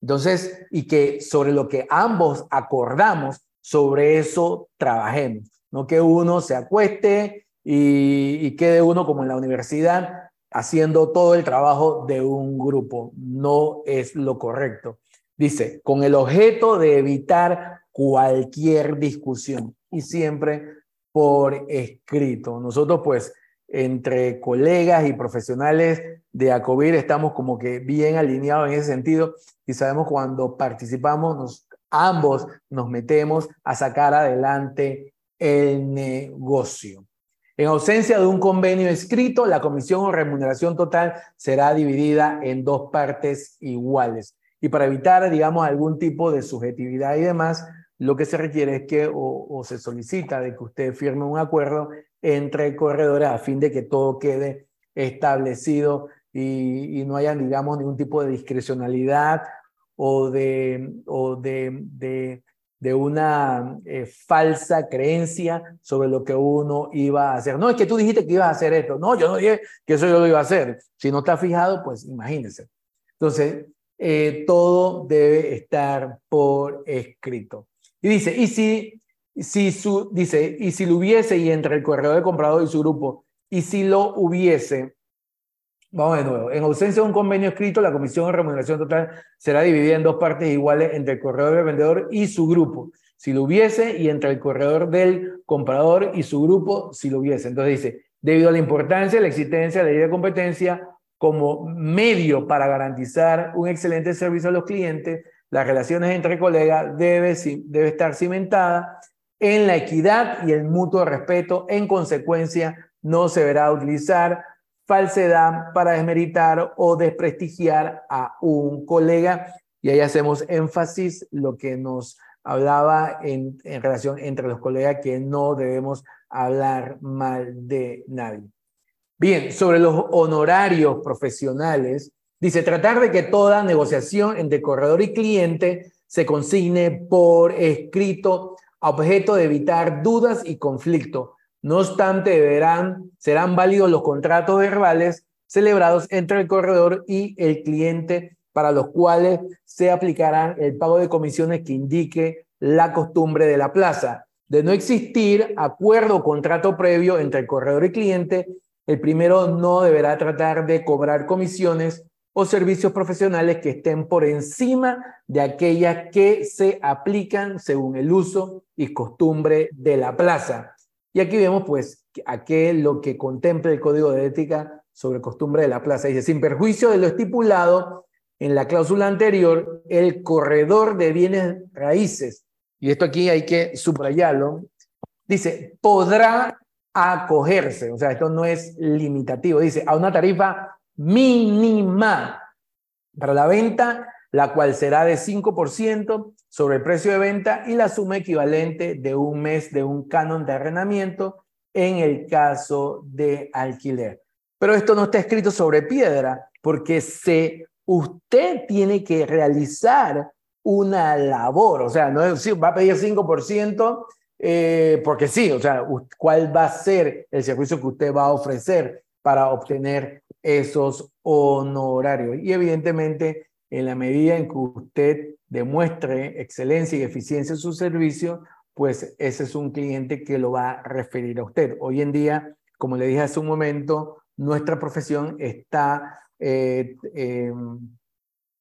Entonces, y que sobre lo que ambos acordamos, sobre eso trabajemos. No que uno se acueste y, y quede uno como en la universidad haciendo todo el trabajo de un grupo. No es lo correcto. Dice, con el objeto de evitar cualquier discusión y siempre por escrito. Nosotros pues entre colegas y profesionales de ACOBIR estamos como que bien alineados en ese sentido y sabemos cuando participamos, nos, ambos nos metemos a sacar adelante el negocio. En ausencia de un convenio escrito, la comisión o remuneración total será dividida en dos partes iguales. Y para evitar, digamos, algún tipo de subjetividad y demás, lo que se requiere es que o, se solicita de que usted firme un acuerdo entre corredores a fin de que todo quede establecido y, no haya, digamos, ningún tipo de discrecionalidad o de, o de una eh, falsa creencia sobre lo que uno iba a hacer. No, es que tú dijiste que ibas a hacer esto. No, yo no dije que eso yo lo iba a hacer. Si no está fijado, pues imagínense. Entonces, eh, todo debe estar por escrito. Y dice, y si, si su, dice, y si lo hubiese y entre el corredor de comprador y su grupo, y si lo hubiese, Vamos de nuevo. En ausencia de un convenio escrito, la comisión de remuneración total será dividida en dos partes iguales entre el corredor del vendedor y su grupo, si lo hubiese, y entre el corredor del comprador y su grupo, si lo hubiese. Entonces dice, debido a la importancia de la existencia de la ley de competencia como medio para garantizar un excelente servicio a los clientes, las relaciones entre colegas debe, debe estar cimentada en la equidad y el mutuo respeto. En consecuencia, no se deberá utilizar falsedad para desmeritar o desprestigiar a un colega y ahí hacemos énfasis lo que nos hablaba en, en relación entre los colegas que no debemos hablar mal de nadie. Bien, sobre los honorarios profesionales, dice tratar de que toda negociación entre corredor y cliente se consigne por escrito a objeto de evitar dudas y conflicto. No obstante, serán válidos los contratos verbales celebrados entre el corredor y el cliente para los cuales se aplicarán el pago de comisiones que indique la costumbre de la plaza. De no existir acuerdo o contrato previo entre el corredor y cliente, el primero no deberá tratar de cobrar comisiones o servicios profesionales que estén por encima de aquellas que se aplican según el uso y costumbre de la plaza. Y aquí vemos pues aquel lo que contempla el Código de Ética sobre costumbre de la plaza. Dice, sin perjuicio de lo estipulado en la cláusula anterior, el corredor de bienes raíces, y esto aquí hay que subrayarlo, dice, podrá acogerse, o sea, esto no es limitativo, dice, a una tarifa mínima para la venta, la cual será de 5% sobre el precio de venta y la suma equivalente de un mes de un canon de arrendamiento en el caso de alquiler. Pero esto no está escrito sobre piedra porque se, usted tiene que realizar una labor, o sea, no es, va a pedir 5% eh, porque sí, o sea, ¿cuál va a ser el servicio que usted va a ofrecer para obtener esos honorarios? Y evidentemente, en la medida en que usted demuestre excelencia y eficiencia en su servicio, pues ese es un cliente que lo va a referir a usted. Hoy en día, como le dije hace un momento, nuestra profesión está eh, em,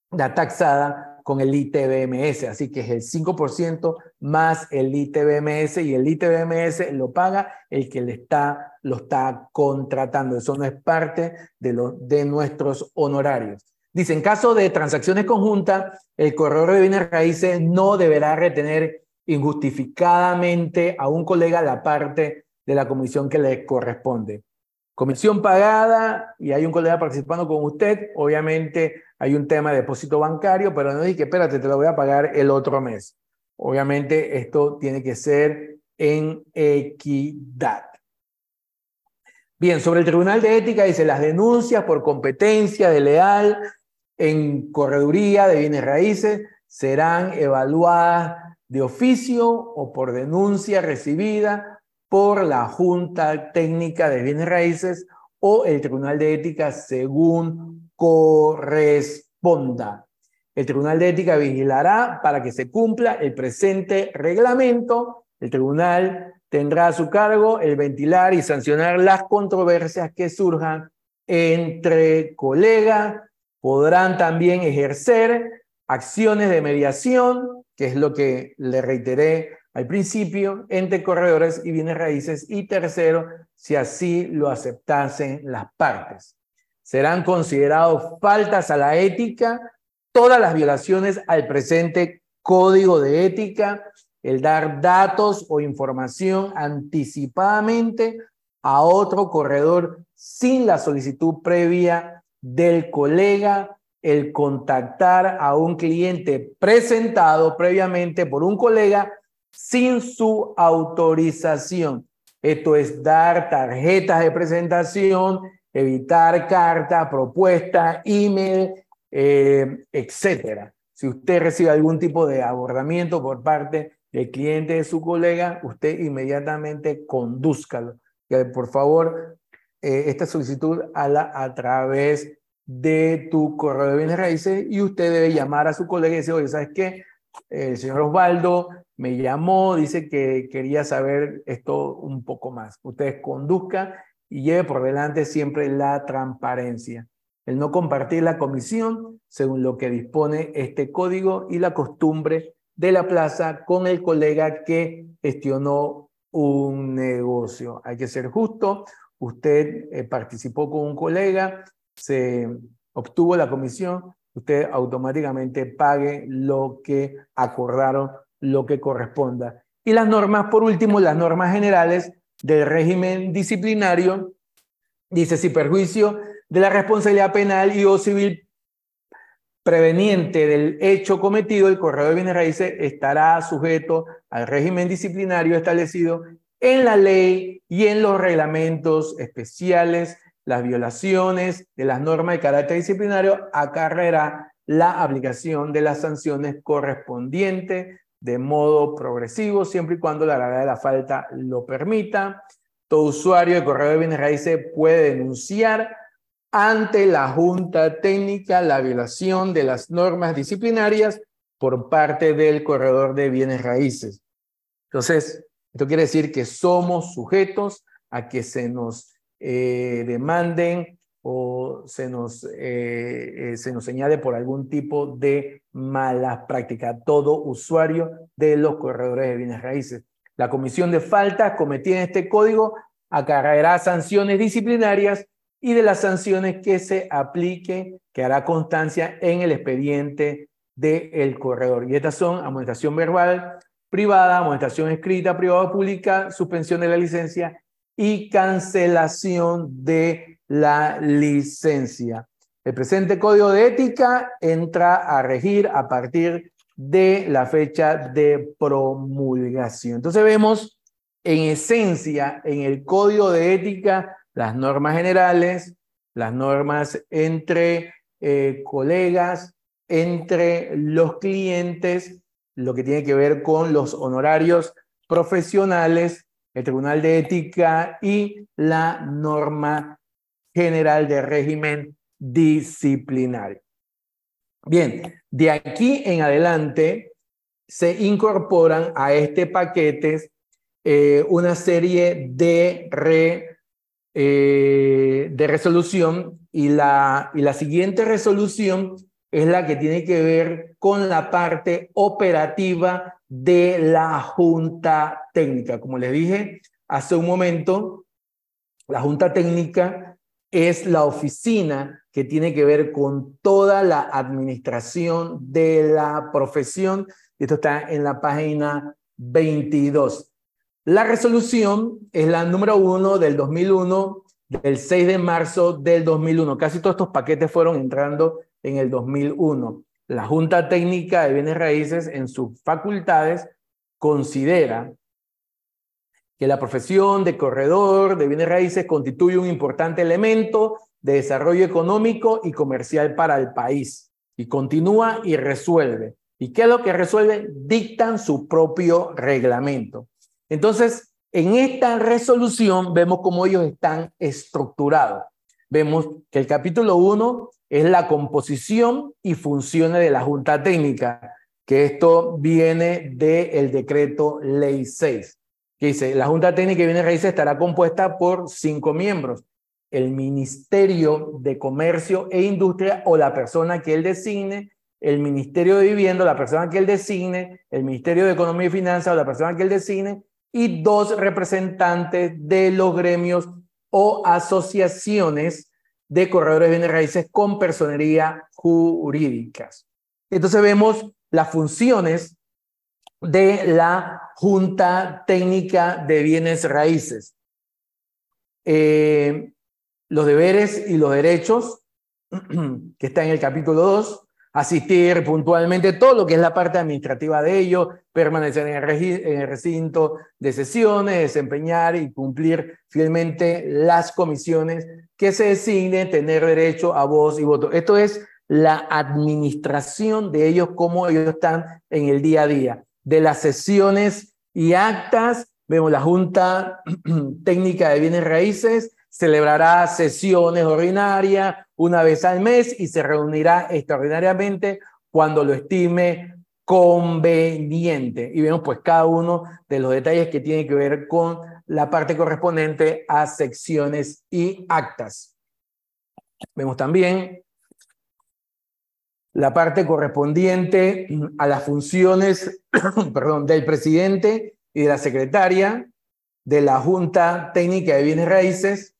taxada con el ITBMS, así que es el 5% más el ITBMS y el ITBMS lo paga el que le está, lo está contratando. Eso no es parte de, lo, de nuestros honorarios. Dice, en caso de transacciones conjuntas, el corredor de bienes raíces no deberá retener injustificadamente a un colega la parte de la comisión que le corresponde. Comisión pagada y hay un colega participando con usted, obviamente hay un tema de depósito bancario, pero no dice, espérate, te lo voy a pagar el otro mes. Obviamente esto tiene que ser en equidad. Bien, sobre el Tribunal de Ética dice las denuncias por competencia de leal en correduría de bienes raíces serán evaluadas de oficio o por denuncia recibida por la Junta Técnica de Bienes Raíces o el Tribunal de Ética según corresponda. El Tribunal de Ética vigilará para que se cumpla el presente reglamento. El tribunal tendrá a su cargo el ventilar y sancionar las controversias que surjan entre colegas. Podrán también ejercer acciones de mediación, que es lo que le reiteré al principio, entre corredores y bienes raíces, y tercero, si así lo aceptasen las partes. Serán considerados faltas a la ética todas las violaciones al presente código de ética, el dar datos o información anticipadamente a otro corredor sin la solicitud previa del colega, el contactar a un cliente presentado previamente por un colega sin su autorización. Esto es dar tarjetas de presentación, evitar carta, propuesta, email, eh, etcétera. Si usted recibe algún tipo de abordamiento por parte del cliente de su colega, usted inmediatamente condúzcalo. Por favor, eh, esta solicitud la a través de tu correo de bienes raíces y usted debe llamar a su colega y decir, oye, ¿sabes qué? El señor Osvaldo me llamó, dice que quería saber esto un poco más. Ustedes conduzcan y lleve por delante siempre la transparencia. El no compartir la comisión según lo que dispone este código y la costumbre de la plaza con el colega que gestionó un negocio. Hay que ser justo. Usted eh, participó con un colega, se obtuvo la comisión, usted automáticamente pague lo que acordaron lo que corresponda. Y las normas, por último, las normas generales del régimen disciplinario, dice si perjuicio de la responsabilidad penal y o civil preveniente del hecho cometido, el corredor de bienes raíces estará sujeto al régimen disciplinario establecido en la ley y en los reglamentos especiales. Las violaciones de las normas de carácter disciplinario acarreará la aplicación de las sanciones correspondientes de modo progresivo, siempre y cuando la gravedad de la falta lo permita. Todo usuario de corredor de bienes raíces puede denunciar ante la Junta Técnica la violación de las normas disciplinarias por parte del corredor de bienes raíces. Entonces, esto quiere decir que somos sujetos a que se nos eh, demanden o se nos, eh, eh, se nos señale por algún tipo de mala práctica. Todo usuario de los corredores de bienes raíces. La comisión de faltas cometida en este código acarreará sanciones disciplinarias y de las sanciones que se aplique, que hará constancia en el expediente del corredor. Y estas son amonestación verbal privada, amonestación escrita privada o pública, suspensión de la licencia y cancelación de la licencia. El presente código de ética entra a regir a partir de la fecha de promulgación. Entonces vemos en esencia en el código de ética las normas generales, las normas entre eh, colegas, entre los clientes, lo que tiene que ver con los honorarios profesionales, el Tribunal de Ética y la norma general de régimen disciplinario. Bien, de aquí en adelante se incorporan a este paquete eh, una serie de re, eh, de resolución y la, y la siguiente resolución es la que tiene que ver con la parte operativa de la Junta Técnica. Como les dije hace un momento, la Junta Técnica es la oficina que tiene que ver con toda la administración de la profesión. Esto está en la página 22. La resolución es la número uno del 2001, del 6 de marzo del 2001. Casi todos estos paquetes fueron entrando en el 2001. La Junta Técnica de Bienes Raíces en sus facultades considera que la profesión de corredor de bienes raíces constituye un importante elemento de desarrollo económico y comercial para el país. Y continúa y resuelve. ¿Y qué es lo que resuelve? Dictan su propio reglamento. Entonces, en esta resolución vemos cómo ellos están estructurados. Vemos que el capítulo 1 es la composición y funciones de la Junta Técnica, que esto viene del decreto Ley 6, que dice, la Junta Técnica de Bienes Raíces estará compuesta por cinco miembros, el Ministerio de Comercio e Industria o la persona que él designe, el Ministerio de Vivienda, la persona que él designe, el Ministerio de Economía y Finanzas o la persona que él designe, y dos representantes de los gremios o asociaciones de corredores de bienes raíces con personería jurídicas. Entonces vemos las funciones de la Junta Técnica de Bienes Raíces. Eh, los deberes y los derechos, [clears throat] que está en el capítulo 2, asistir puntualmente, todo lo que es la parte administrativa de ello, permanecer en el, recinto de sesiones, desempeñar y cumplir fielmente las comisiones que se designen, tener derecho a voz y voto. Esto es la administración de ellos, cómo ellos están en el día a día. De las sesiones y actas, vemos la Junta [clears throat] Técnica de Bienes Raíces, celebrará sesiones ordinarias una vez al mes y se reunirá extraordinariamente cuando lo estime conveniente. Y vemos pues cada uno de los detalles que tiene que ver con la parte correspondiente a secciones y actas. Vemos también la parte correspondiente a las funciones [coughs] perdón, del presidente y de la secretaria de la Junta Técnica de Bienes Raíces,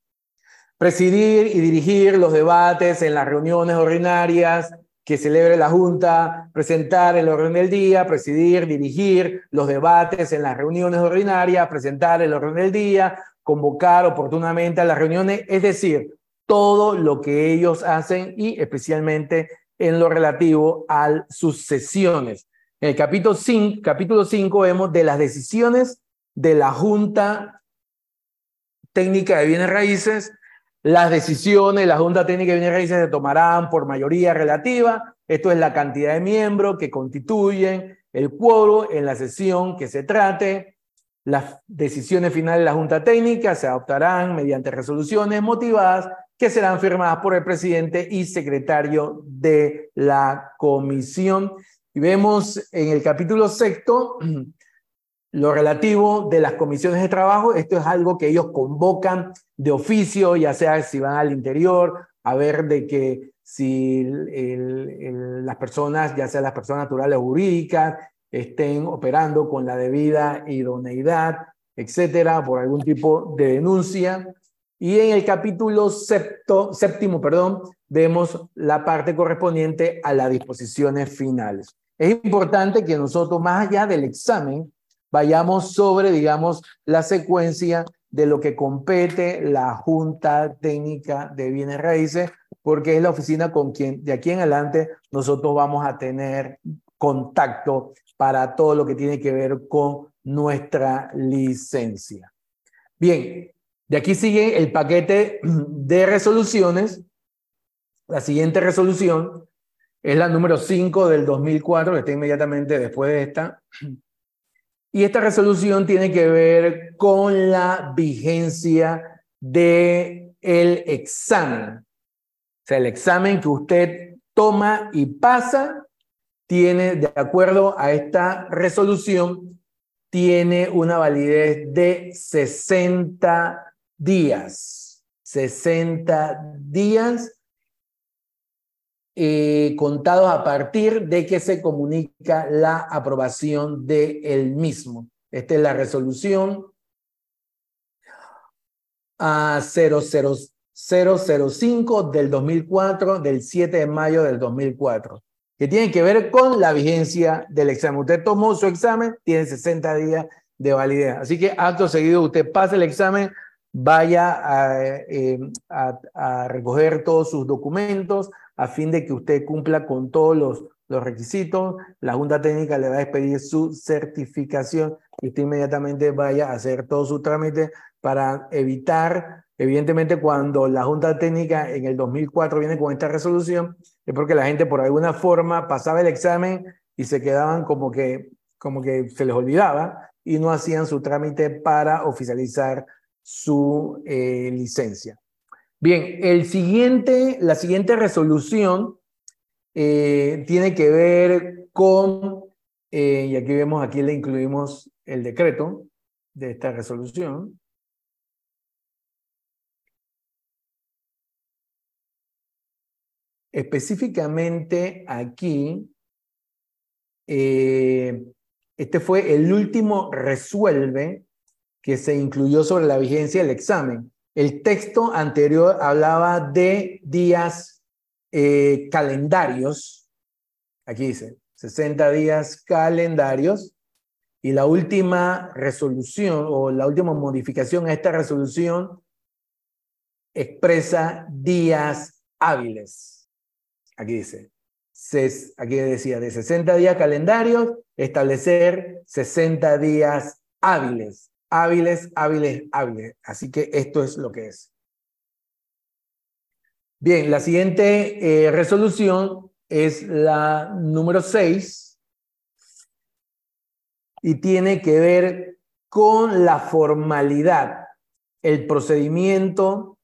presidir y dirigir los debates en las reuniones ordinarias que celebre la Junta, presentar el orden del día, presidir, dirigir los debates en las reuniones ordinarias, presentar el orden del día, convocar oportunamente a las reuniones, es decir, todo lo que ellos hacen y especialmente en lo relativo a sus sesiones. En el capítulo 5, capítulo 5 vemos de las decisiones de la Junta Técnica de Bienes Raíces. Las decisiones de la Junta Técnica de Bienes se tomarán por mayoría relativa. Esto es la cantidad de miembros que constituyen el quórum en la sesión que se trate. Las decisiones finales de la Junta Técnica se adoptarán mediante resoluciones motivadas que serán firmadas por el presidente y secretario de la comisión. Y vemos en el capítulo sexto [clears throat] lo relativo de las comisiones de trabajo. Esto es algo que ellos convocan de oficio, ya sea si van al interior, a ver de que si las personas, ya sean las personas naturales o jurídicas, estén operando con la debida idoneidad, etcétera, por algún tipo de denuncia. Y en el capítulo séptimo, perdón, vemos la parte correspondiente a las disposiciones finales. Es importante que nosotros, más allá del examen, vayamos sobre, digamos, la secuencia de lo que compete la Junta Técnica de Bienes Raíces, porque es la oficina con quien de aquí en adelante nosotros vamos a tener contacto para todo lo que tiene que ver con nuestra licencia. Bien, de aquí sigue el paquete de resoluciones. La siguiente resolución es la número 5 del 2004, que está inmediatamente después de esta. Y esta resolución tiene que ver con la vigencia del el examen. O sea, el examen que usted toma y pasa tiene, de acuerdo a esta resolución, tiene una validez de 60 días, 60 días eh, contados a partir de que se comunica la aprobación del el mismo. Esta es la resolución a 005 del 2004, del 7 de mayo del 2004, que tiene que ver con la vigencia del examen. Usted tomó su examen, tiene 60 días de validez. Así que acto seguido usted pasa el examen, vaya eh, a, recoger todos sus documentos a fin de que usted cumpla con todos los, los requisitos. La Junta Técnica le va a expedir su certificación y usted inmediatamente vaya a hacer todo su trámite para evitar, evidentemente cuando la Junta Técnica en el 2004 viene con esta resolución, es porque la gente por alguna forma pasaba el examen y se quedaban como que, como que se les olvidaba y no hacían su trámite para oficializar su eh, licencia. Bien, el siguiente, la siguiente resolución eh, tiene que ver con, eh, y aquí vemos, aquí le incluimos el decreto de esta resolución. Específicamente aquí, este fue el último resuelve que se incluyó sobre la vigencia del examen. El texto anterior hablaba de días eh, calendarios. Aquí dice 60 días calendarios. Y la última resolución o la última modificación a esta resolución expresa días hábiles. Aquí dice, aquí decía, de 60 días calendarios, establecer 60 días hábiles hábiles, hábiles, hábiles. Así que esto es lo que es. Bien, la siguiente eh, resolución es la número 6 y tiene que ver con la formalidad, el procedimiento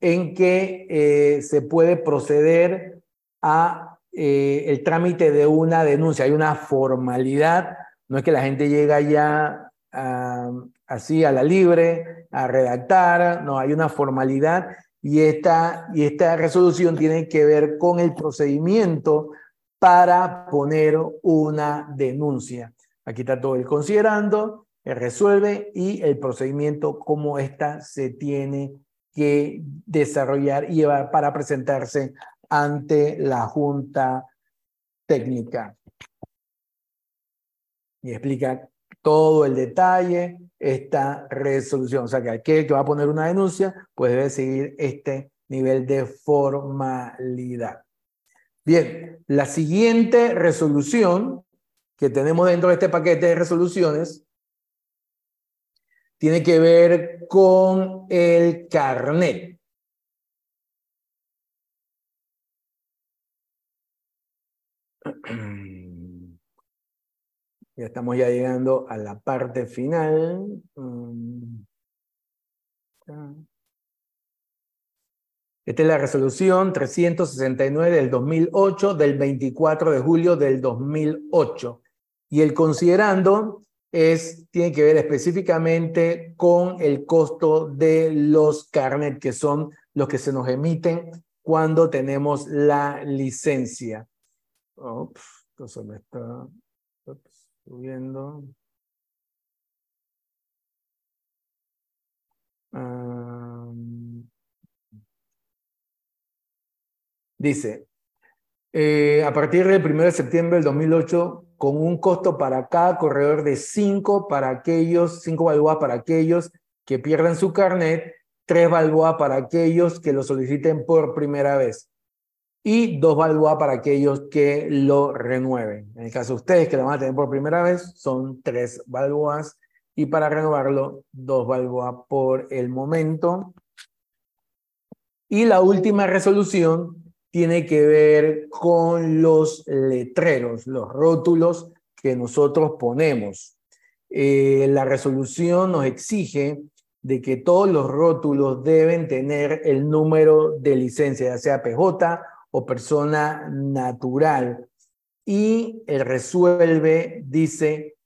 en que eh, se puede proceder a eh, el trámite de una denuncia. Hay una formalidad, no es que la gente llega ya así a la libre, a redactar, no, hay una formalidad y esta, y esta resolución tiene que ver con el procedimiento para poner una denuncia. Aquí está todo el considerando, el resuelve y el procedimiento como esta se tiene que desarrollar y llevar para presentarse ante la Junta Técnica. Y explica todo el detalle, esta resolución. O sea, que aquel que va a poner una denuncia, pues debe seguir este nivel de formalidad. Bien, la siguiente resolución que tenemos dentro de este paquete de resoluciones tiene que ver con el carnet. [clears throat] Ya estamos ya llegando a la parte final. Mm. Esta es la resolución 369 del 2008, del 24 de julio del 2008. Y el considerando es, tiene que ver específicamente con el costo de los carnet, que son los que se nos emiten cuando tenemos la licencia. Entonces me está subiendo. dice, eh, a partir del 1 de septiembre del 2008, con un costo para cada corredor de 5 para aquellos, 5 balboas para aquellos que pierdan su carnet, 3 balboas para aquellos que lo soliciten por primera vez y 2 balboas para aquellos que lo renueven. En el caso de ustedes que lo van a tener por primera vez, son 3 balboas y para renovarlo, 2 balboas por el momento. Y la última resolución tiene que ver con los letreros, los rótulos que nosotros ponemos. Eh, la resolución nos exige de que todos los rótulos deben tener el número de licencia, ya sea PJ o persona natural. Y el resuelve dice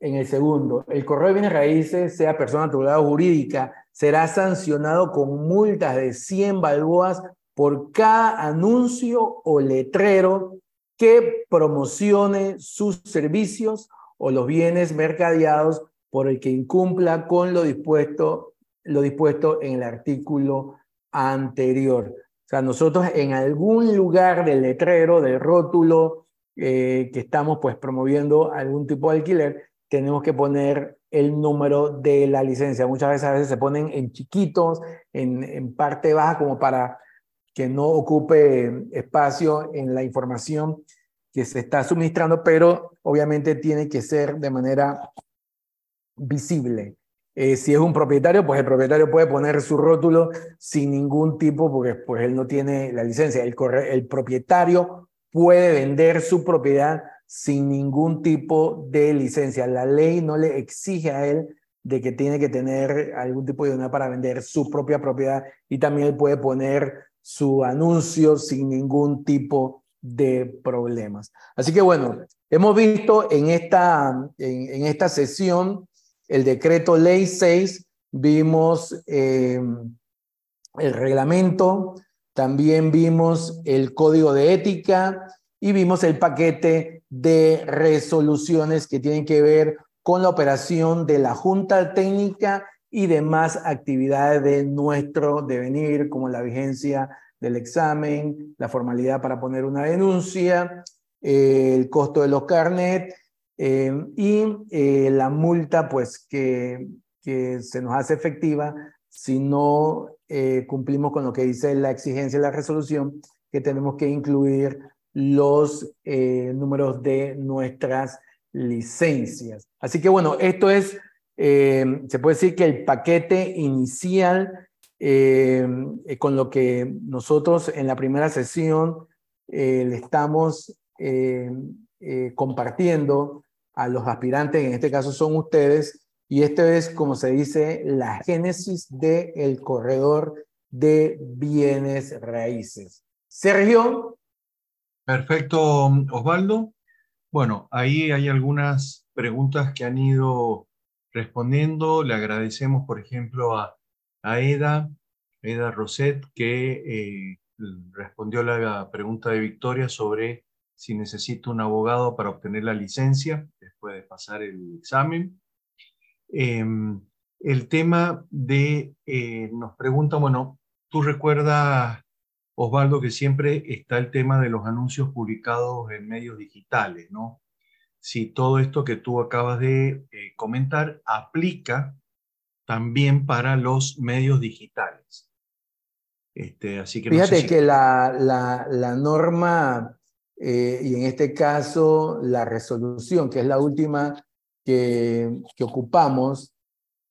en el segundo, el correo de bienes raíces, sea persona natural o jurídica, será sancionado con multas de 100 balboas por cada anuncio o letrero que promocione sus servicios o los bienes mercadeados por el que incumpla con lo dispuesto, lo dispuesto en el artículo anterior. O sea, nosotros en algún lugar del letrero, del rótulo eh, que estamos pues promoviendo algún tipo de alquiler, tenemos que poner el número de la licencia. Muchas veces a veces se ponen en chiquitos, en, en parte baja, como para que no ocupe espacio en la información que se está suministrando, pero obviamente tiene que ser de manera visible. Eh, si es un propietario, pues el propietario puede poner su rótulo sin ningún tipo, porque pues él no tiene la licencia. El, propietario puede vender su propiedad sin ningún tipo de licencia. La ley no le exige a él de que tiene que tener algún tipo de una para vender su propia propiedad y también él puede poner su anuncio sin ningún tipo de problemas. Así que bueno, hemos visto en esta, en, esta sesión el decreto ley 6, vimos eh, el reglamento, también vimos el código de ética y vimos el paquete de resoluciones que tienen que ver con la operación de la Junta Técnica y demás actividades de nuestro devenir, como la vigencia del examen, la formalidad para poner una denuncia, eh, el costo de los carnet eh, y eh, la multa pues que, que se nos hace efectiva si no cumplimos con lo que dice la exigencia de la resolución, que tenemos que incluir los números de nuestras licencias. Así que bueno, esto es eh, se puede decir que el paquete inicial eh, eh, con lo que nosotros en la primera sesión le estamos compartiendo a los aspirantes, en este caso son ustedes, y esto es, como se dice, la génesis del corredor de bienes raíces. Sergio. Perfecto, Osvaldo. Bueno, ahí hay algunas preguntas que han ido respondiendo. Le agradecemos, por ejemplo, a, a Eda, Eda Roset, que eh, respondió la pregunta de Victoria sobre si necesita un abogado para obtener la licencia después de pasar el examen. Em, el tema de, eh, nos pregunta, bueno, tú recuerdas, Osvaldo, que siempre está el tema de los anuncios publicados en medios digitales, ¿no? si todo esto que tú acabas de eh, comentar aplica también para los medios digitales. Este, así que Fíjate que la, la, la, norma eh, y en este caso la resolución, que es la última que, ocupamos,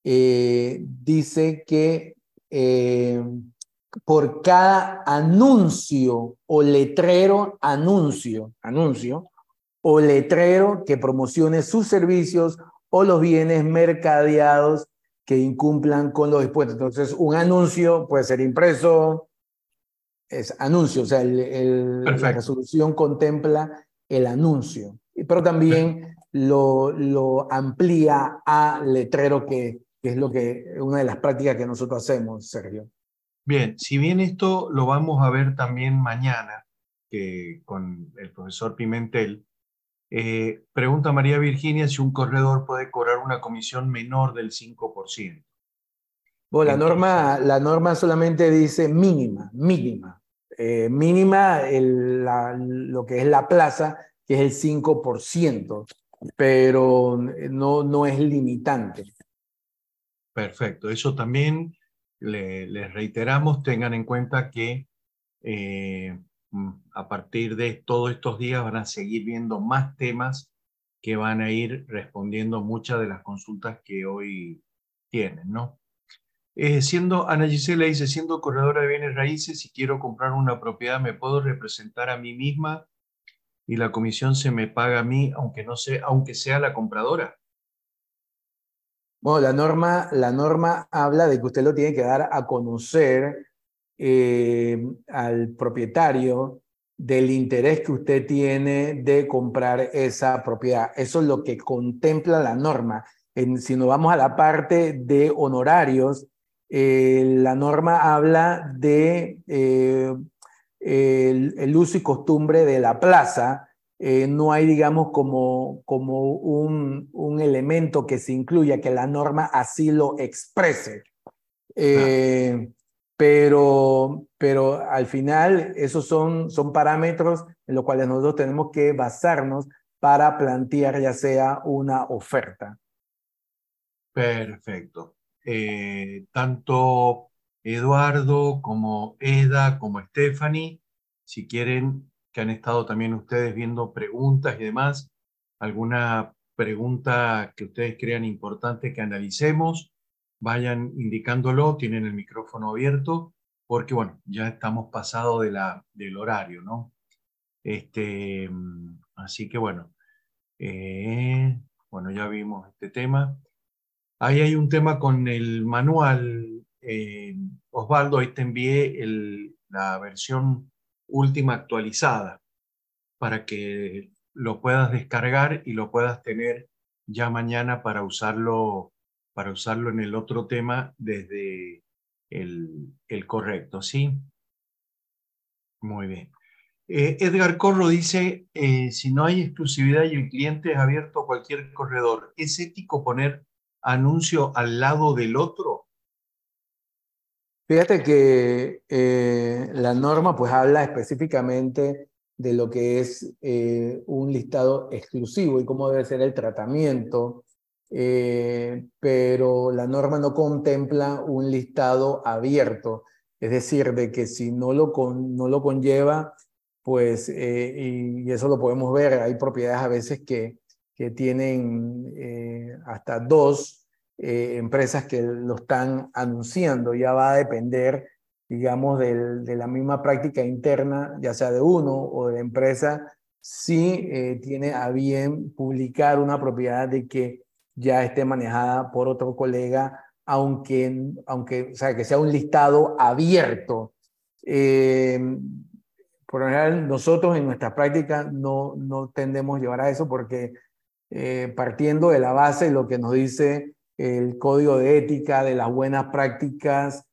eh, dice que eh, por cada anuncio o letrero, anuncio, anuncio, o letrero que promocione sus servicios o los bienes mercadeados que incumplan con los dispuestos. Entonces, un anuncio puede ser impreso, es anuncio, o sea, la resolución contempla el anuncio, pero también lo, lo amplía a letrero, que, que es lo que, una de las prácticas que nosotros hacemos, Sergio. Bien, si bien esto lo vamos a ver también mañana que con el profesor Pimentel, eh, pregunta María Virginia si un corredor puede cobrar una comisión menor del 5%. Bueno, la, norma, la norma solamente dice mínima, mínima. Eh, mínima lo que es la plaza, que es el 5%, pero no, no es limitante. Perfecto, eso también les reiteramos, tengan en cuenta que eh, Mm, a partir de todos estos días van a seguir viendo más temas que van a ir respondiendo muchas de las consultas que hoy tienen, ¿no? Eh, siendo, Ana Gisela dice, siendo corredora de bienes raíces, si quiero comprar una propiedad, ¿me puedo representar a mí misma y la comisión se me paga a mí, aunque, no sea, aunque sea la compradora? Bueno, la norma, la norma habla de que usted lo tiene que dar a conocer eh, al propietario del interés que usted tiene de comprar esa propiedad. Eso es lo que contempla la norma. En, si nos vamos a la parte de honorarios, eh, la norma habla de eh, el, uso y costumbre de la plaza. no hay, digamos, como, como un, un, elemento que se incluya, que la norma así lo exprese. Ah pero, pero al final esos son, son parámetros en los cuales nosotros tenemos que basarnos para plantear ya sea una oferta. Perfecto. Eh, tanto Eduardo como Eda como Stephanie, si quieren, que han estado también ustedes viendo preguntas y demás, alguna pregunta que ustedes crean importante que analicemos, vayan indicándolo, tienen el micrófono abierto, porque bueno, ya estamos pasado de la, del horario, ¿no? Este, así que bueno, eh, bueno, ya vimos este tema. Ahí hay un tema con el manual. Eh, Osvaldo, ahí te envié la versión última actualizada para que lo puedas descargar y lo puedas tener ya mañana para usarlo para usarlo en el otro tema desde el, el correcto, ¿sí? Muy bien. Eh, Edgar Corro dice, eh, si no hay exclusividad y el cliente es abierto a cualquier corredor, ¿es ético poner anuncio al lado del otro? Fíjate que eh, la norma pues habla específicamente de lo que es un listado exclusivo y cómo debe ser el tratamiento eh, pero la norma no contempla un listado abierto, es decir, de que si no lo, no lo conlleva, pues, eh, y, eso lo podemos ver, hay propiedades a veces que, que tienen eh, hasta dos empresas que lo están anunciando, ya va a depender, digamos, de la misma práctica interna, ya sea de uno o de la empresa, si tiene a bien publicar una propiedad de que ya esté manejada por otro colega, aunque, aunque sea, que sea un listado abierto. Eh, por lo general, nosotros en nuestra práctica no, no tendemos a llevar a eso porque eh, partiendo de la base, lo que nos dice el código de ética, de las buenas prácticas,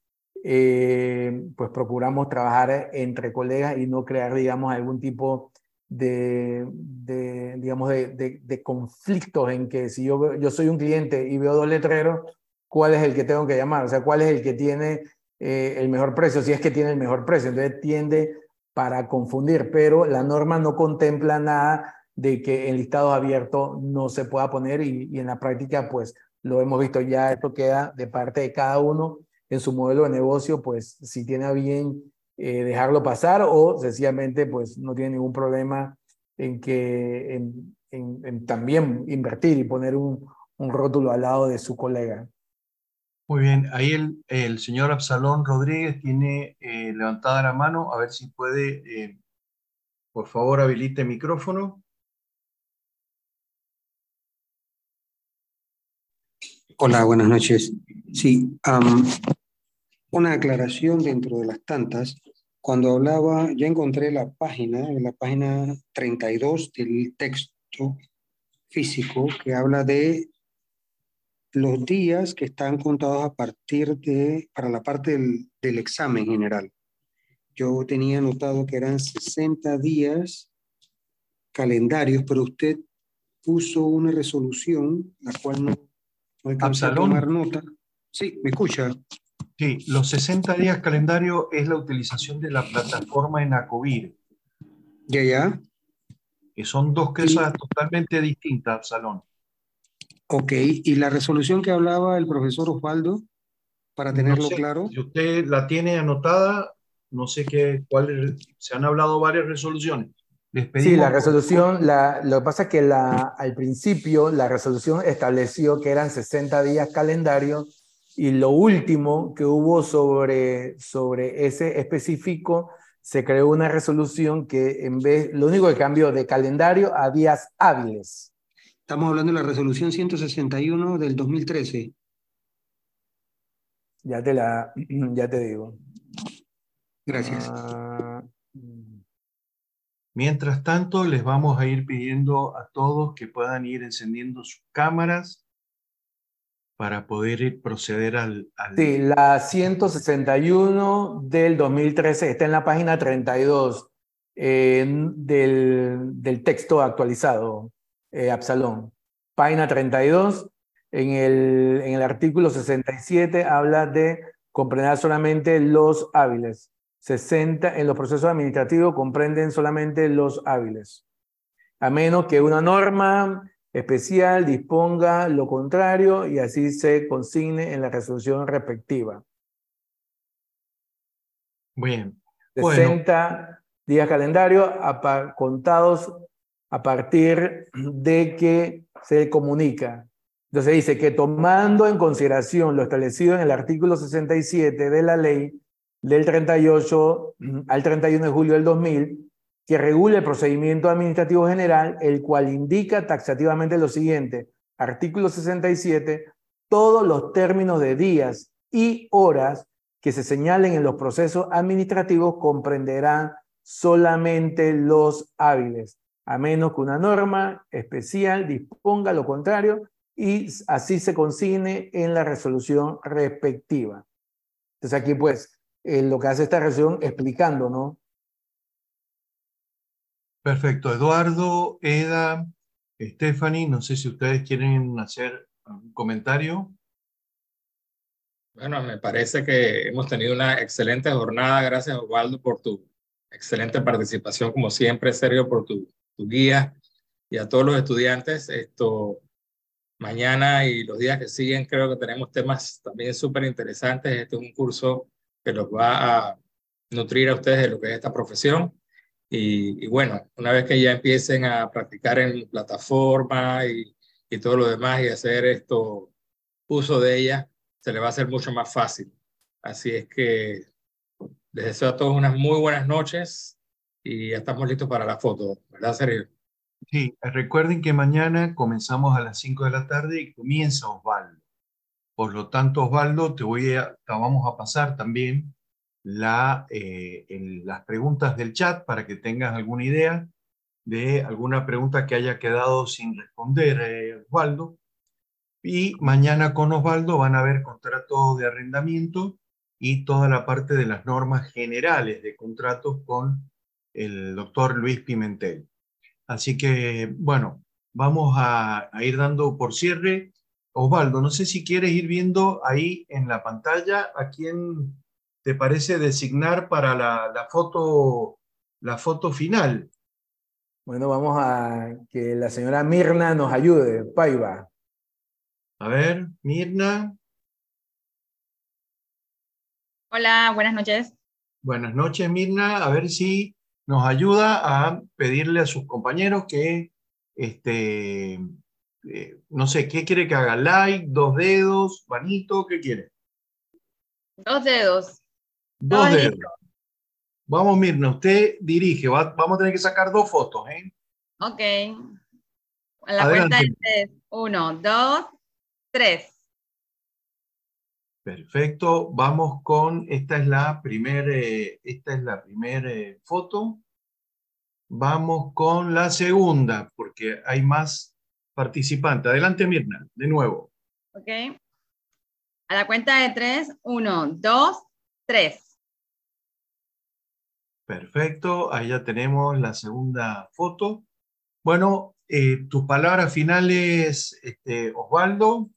eh, pues procuramos trabajar entre colegas y no crear, digamos, algún tipo de, de digamos, de, de, conflictos en que si yo, yo soy un cliente y veo dos letreros, ¿cuál es el que tengo que llamar? O sea, ¿cuál es el que tiene eh, el mejor precio? Si es que tiene el mejor precio. Entonces tiende para confundir, pero la norma no contempla nada de que en listado abierto no se pueda poner y, en la práctica pues lo hemos visto ya, esto queda de parte de cada uno en su modelo de negocio, pues si tiene a bien eh, dejarlo pasar o sencillamente pues no tiene ningún problema en que también invertir y poner un, un, rótulo al lado de su colega. Muy bien, ahí el, el señor Absalón Rodríguez tiene eh, levantada la mano, a ver si puede, eh, por favor, habilite el micrófono. Hola, buenas noches. Sí, una aclaración dentro de las tantas. Cuando hablaba, ya encontré la página, la página 32 del texto físico que habla de los días que están contados a partir de, para la parte del, del examen general. Yo tenía notado que eran 60 días calendarios, pero usted puso una resolución, la cual no Absalón. nota. Sí, me escucha. Sí, los 60 días calendario es la utilización de la plataforma en Acovir. Ya, ya. Que son dos cosas totalmente distintas, Absalón. Ok, ¿y la resolución que hablaba el profesor Osvaldo, para tenerlo claro? Si usted la tiene anotada, no sé qué, cuál, se han hablado varias resoluciones sí, la resolución, la, lo que pasa es que la, al principio la resolución estableció que eran 60 días calendario y lo último que hubo sobre, sobre ese específico, se creó una resolución que en vez, lo único que cambió de calendario a días hábiles. Estamos hablando de la resolución 161 del 2013. Ya te la, [clears throat] ya te digo. Gracias. Ah, Mientras tanto, les vamos a ir pidiendo a todos que puedan ir encendiendo sus cámaras para poder proceder al, Sí, la 161 del 2013 está en la página 32 del, del, texto actualizado, eh, Absalón. Página 32, en el, en el artículo 67 habla de comprender solamente los hábiles. 60 en los procesos administrativos comprenden solamente los hábiles, a menos que una norma especial disponga lo contrario y así se consigne en la resolución respectiva. Bien. 60 días calendario contados a partir de que se comunica. Entonces dice que tomando en consideración lo establecido en el artículo 67 de la ley, del 38 al 31 de julio del 2000, que regula el procedimiento administrativo general, el cual indica taxativamente lo siguiente. Artículo 67. Todos los términos de días y horas que se señalen en los procesos administrativos comprenderán solamente los hábiles, a menos que una norma especial disponga lo contrario y así se consigne en la resolución respectiva. Entonces aquí pues lo que hace esta región explicando, ¿no? Perfecto. Eduardo, Eda, Stephanie, no sé si ustedes quieren hacer un comentario. Bueno, me parece que hemos tenido una excelente jornada. Gracias, Osvaldo, por tu excelente participación, como siempre, Sergio, por tu, tu guía y a todos los estudiantes. Esto, mañana y los días que siguen, creo que tenemos temas también súper interesantes. Este es un curso que los va a nutrir a ustedes de lo que es esta profesión. Y, bueno, una vez que ya empiecen a practicar en plataforma y, y todo lo demás y hacer esto uso de ella, se les va a hacer mucho más fácil. Así es que les deseo a todos unas muy buenas noches y ya estamos listos para la foto, ¿verdad, Sergio? Sí, recuerden que mañana comenzamos a las 5 de la tarde y comienza Osvaldo. Por lo tanto, Osvaldo, te, voy a, vamos a pasar también eh, las preguntas del chat para que tengas alguna idea de alguna pregunta que haya quedado sin responder, eh, Osvaldo. Y mañana con Osvaldo van a ver contratos de arrendamiento y toda la parte de las normas generales de contratos con el doctor Luis Pimentel. Así que, bueno, vamos a ir dando por cierre Osvaldo, no sé si quieres ir viendo ahí en la pantalla a quién te parece designar para la, foto, la foto final. Bueno, vamos a que la señora Mirna nos ayude. Paiva. A ver, Mirna. Hola, buenas noches. Buenas noches, Mirna. A ver si nos ayuda a pedirle a sus compañeros que, este, eh, no sé, ¿qué quiere que haga? ¿Like? ¿Dos dedos? ¿Manito? ¿Qué quiere? Dos dedos. Dos dedos. Vamos, Mirna, usted dirige. vamos a tener que sacar dos fotos, ¿eh? Ok. A la cuenta de tres. Uno, dos, tres. Perfecto. Vamos con, esta es la primera eh, esta es la primera eh, foto. Vamos con la segunda, porque hay más participantes. Adelante, Mirna, de nuevo. Ok. A la cuenta de tres. Uno, dos, tres. Perfecto. Ahí ya tenemos la segunda foto. Bueno, eh, tus palabras finales, este, Osvaldo.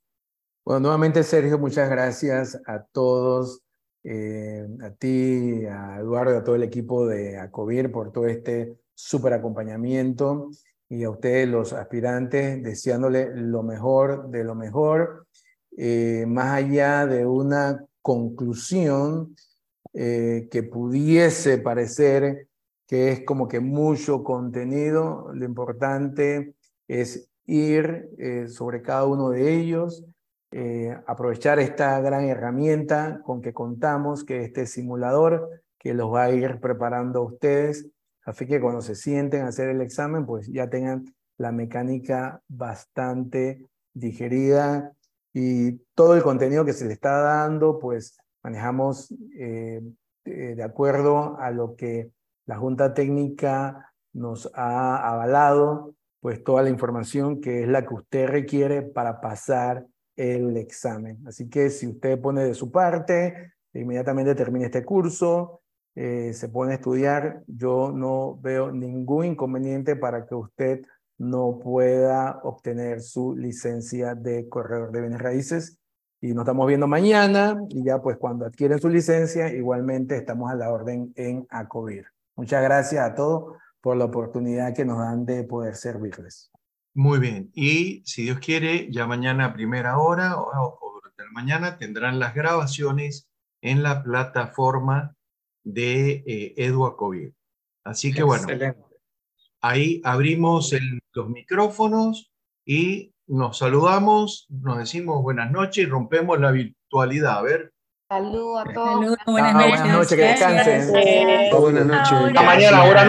Bueno, nuevamente Sergio, muchas gracias a todos, eh, a ti, a Eduardo y a todo el equipo de ACOBIR por todo este súper acompañamiento y a ustedes los aspirantes deseándole lo mejor de lo mejor, eh, más allá de una conclusión eh, que pudiese parecer que es como que mucho contenido, lo importante es ir sobre cada uno de ellos, eh, aprovechar esta gran herramienta con que contamos, que este simulador que los va a ir preparando a ustedes, así que cuando se sienten a hacer el examen, pues ya tengan la mecánica bastante digerida y todo el contenido que se le está dando, pues manejamos eh, de acuerdo a lo que la Junta Técnica nos ha avalado, pues toda la información que es la que usted requiere para pasar el examen. Así que si usted pone de su parte, inmediatamente termine este curso, eh, se pone estudiar, yo no veo ningún inconveniente para que usted no pueda obtener su licencia de corredor de bienes raíces. Y nos estamos viendo mañana y ya pues cuando adquieren su licencia, igualmente estamos a la orden en ACOBIR. Muchas gracias a todos por la oportunidad que nos dan de poder servirles. Muy bien. Y si Dios quiere, ya mañana a primera hora o, durante la mañana tendrán las grabaciones en la plataforma de eh, Eduacovir. Así que bueno, ahí abrimos los micrófonos y nos saludamos, nos decimos buenas noches y rompemos la virtualidad. A ver. Saludos a todos. buenas, noches. buenas noches, que descansen. Buenas noches. Hasta mañana, buenas noches.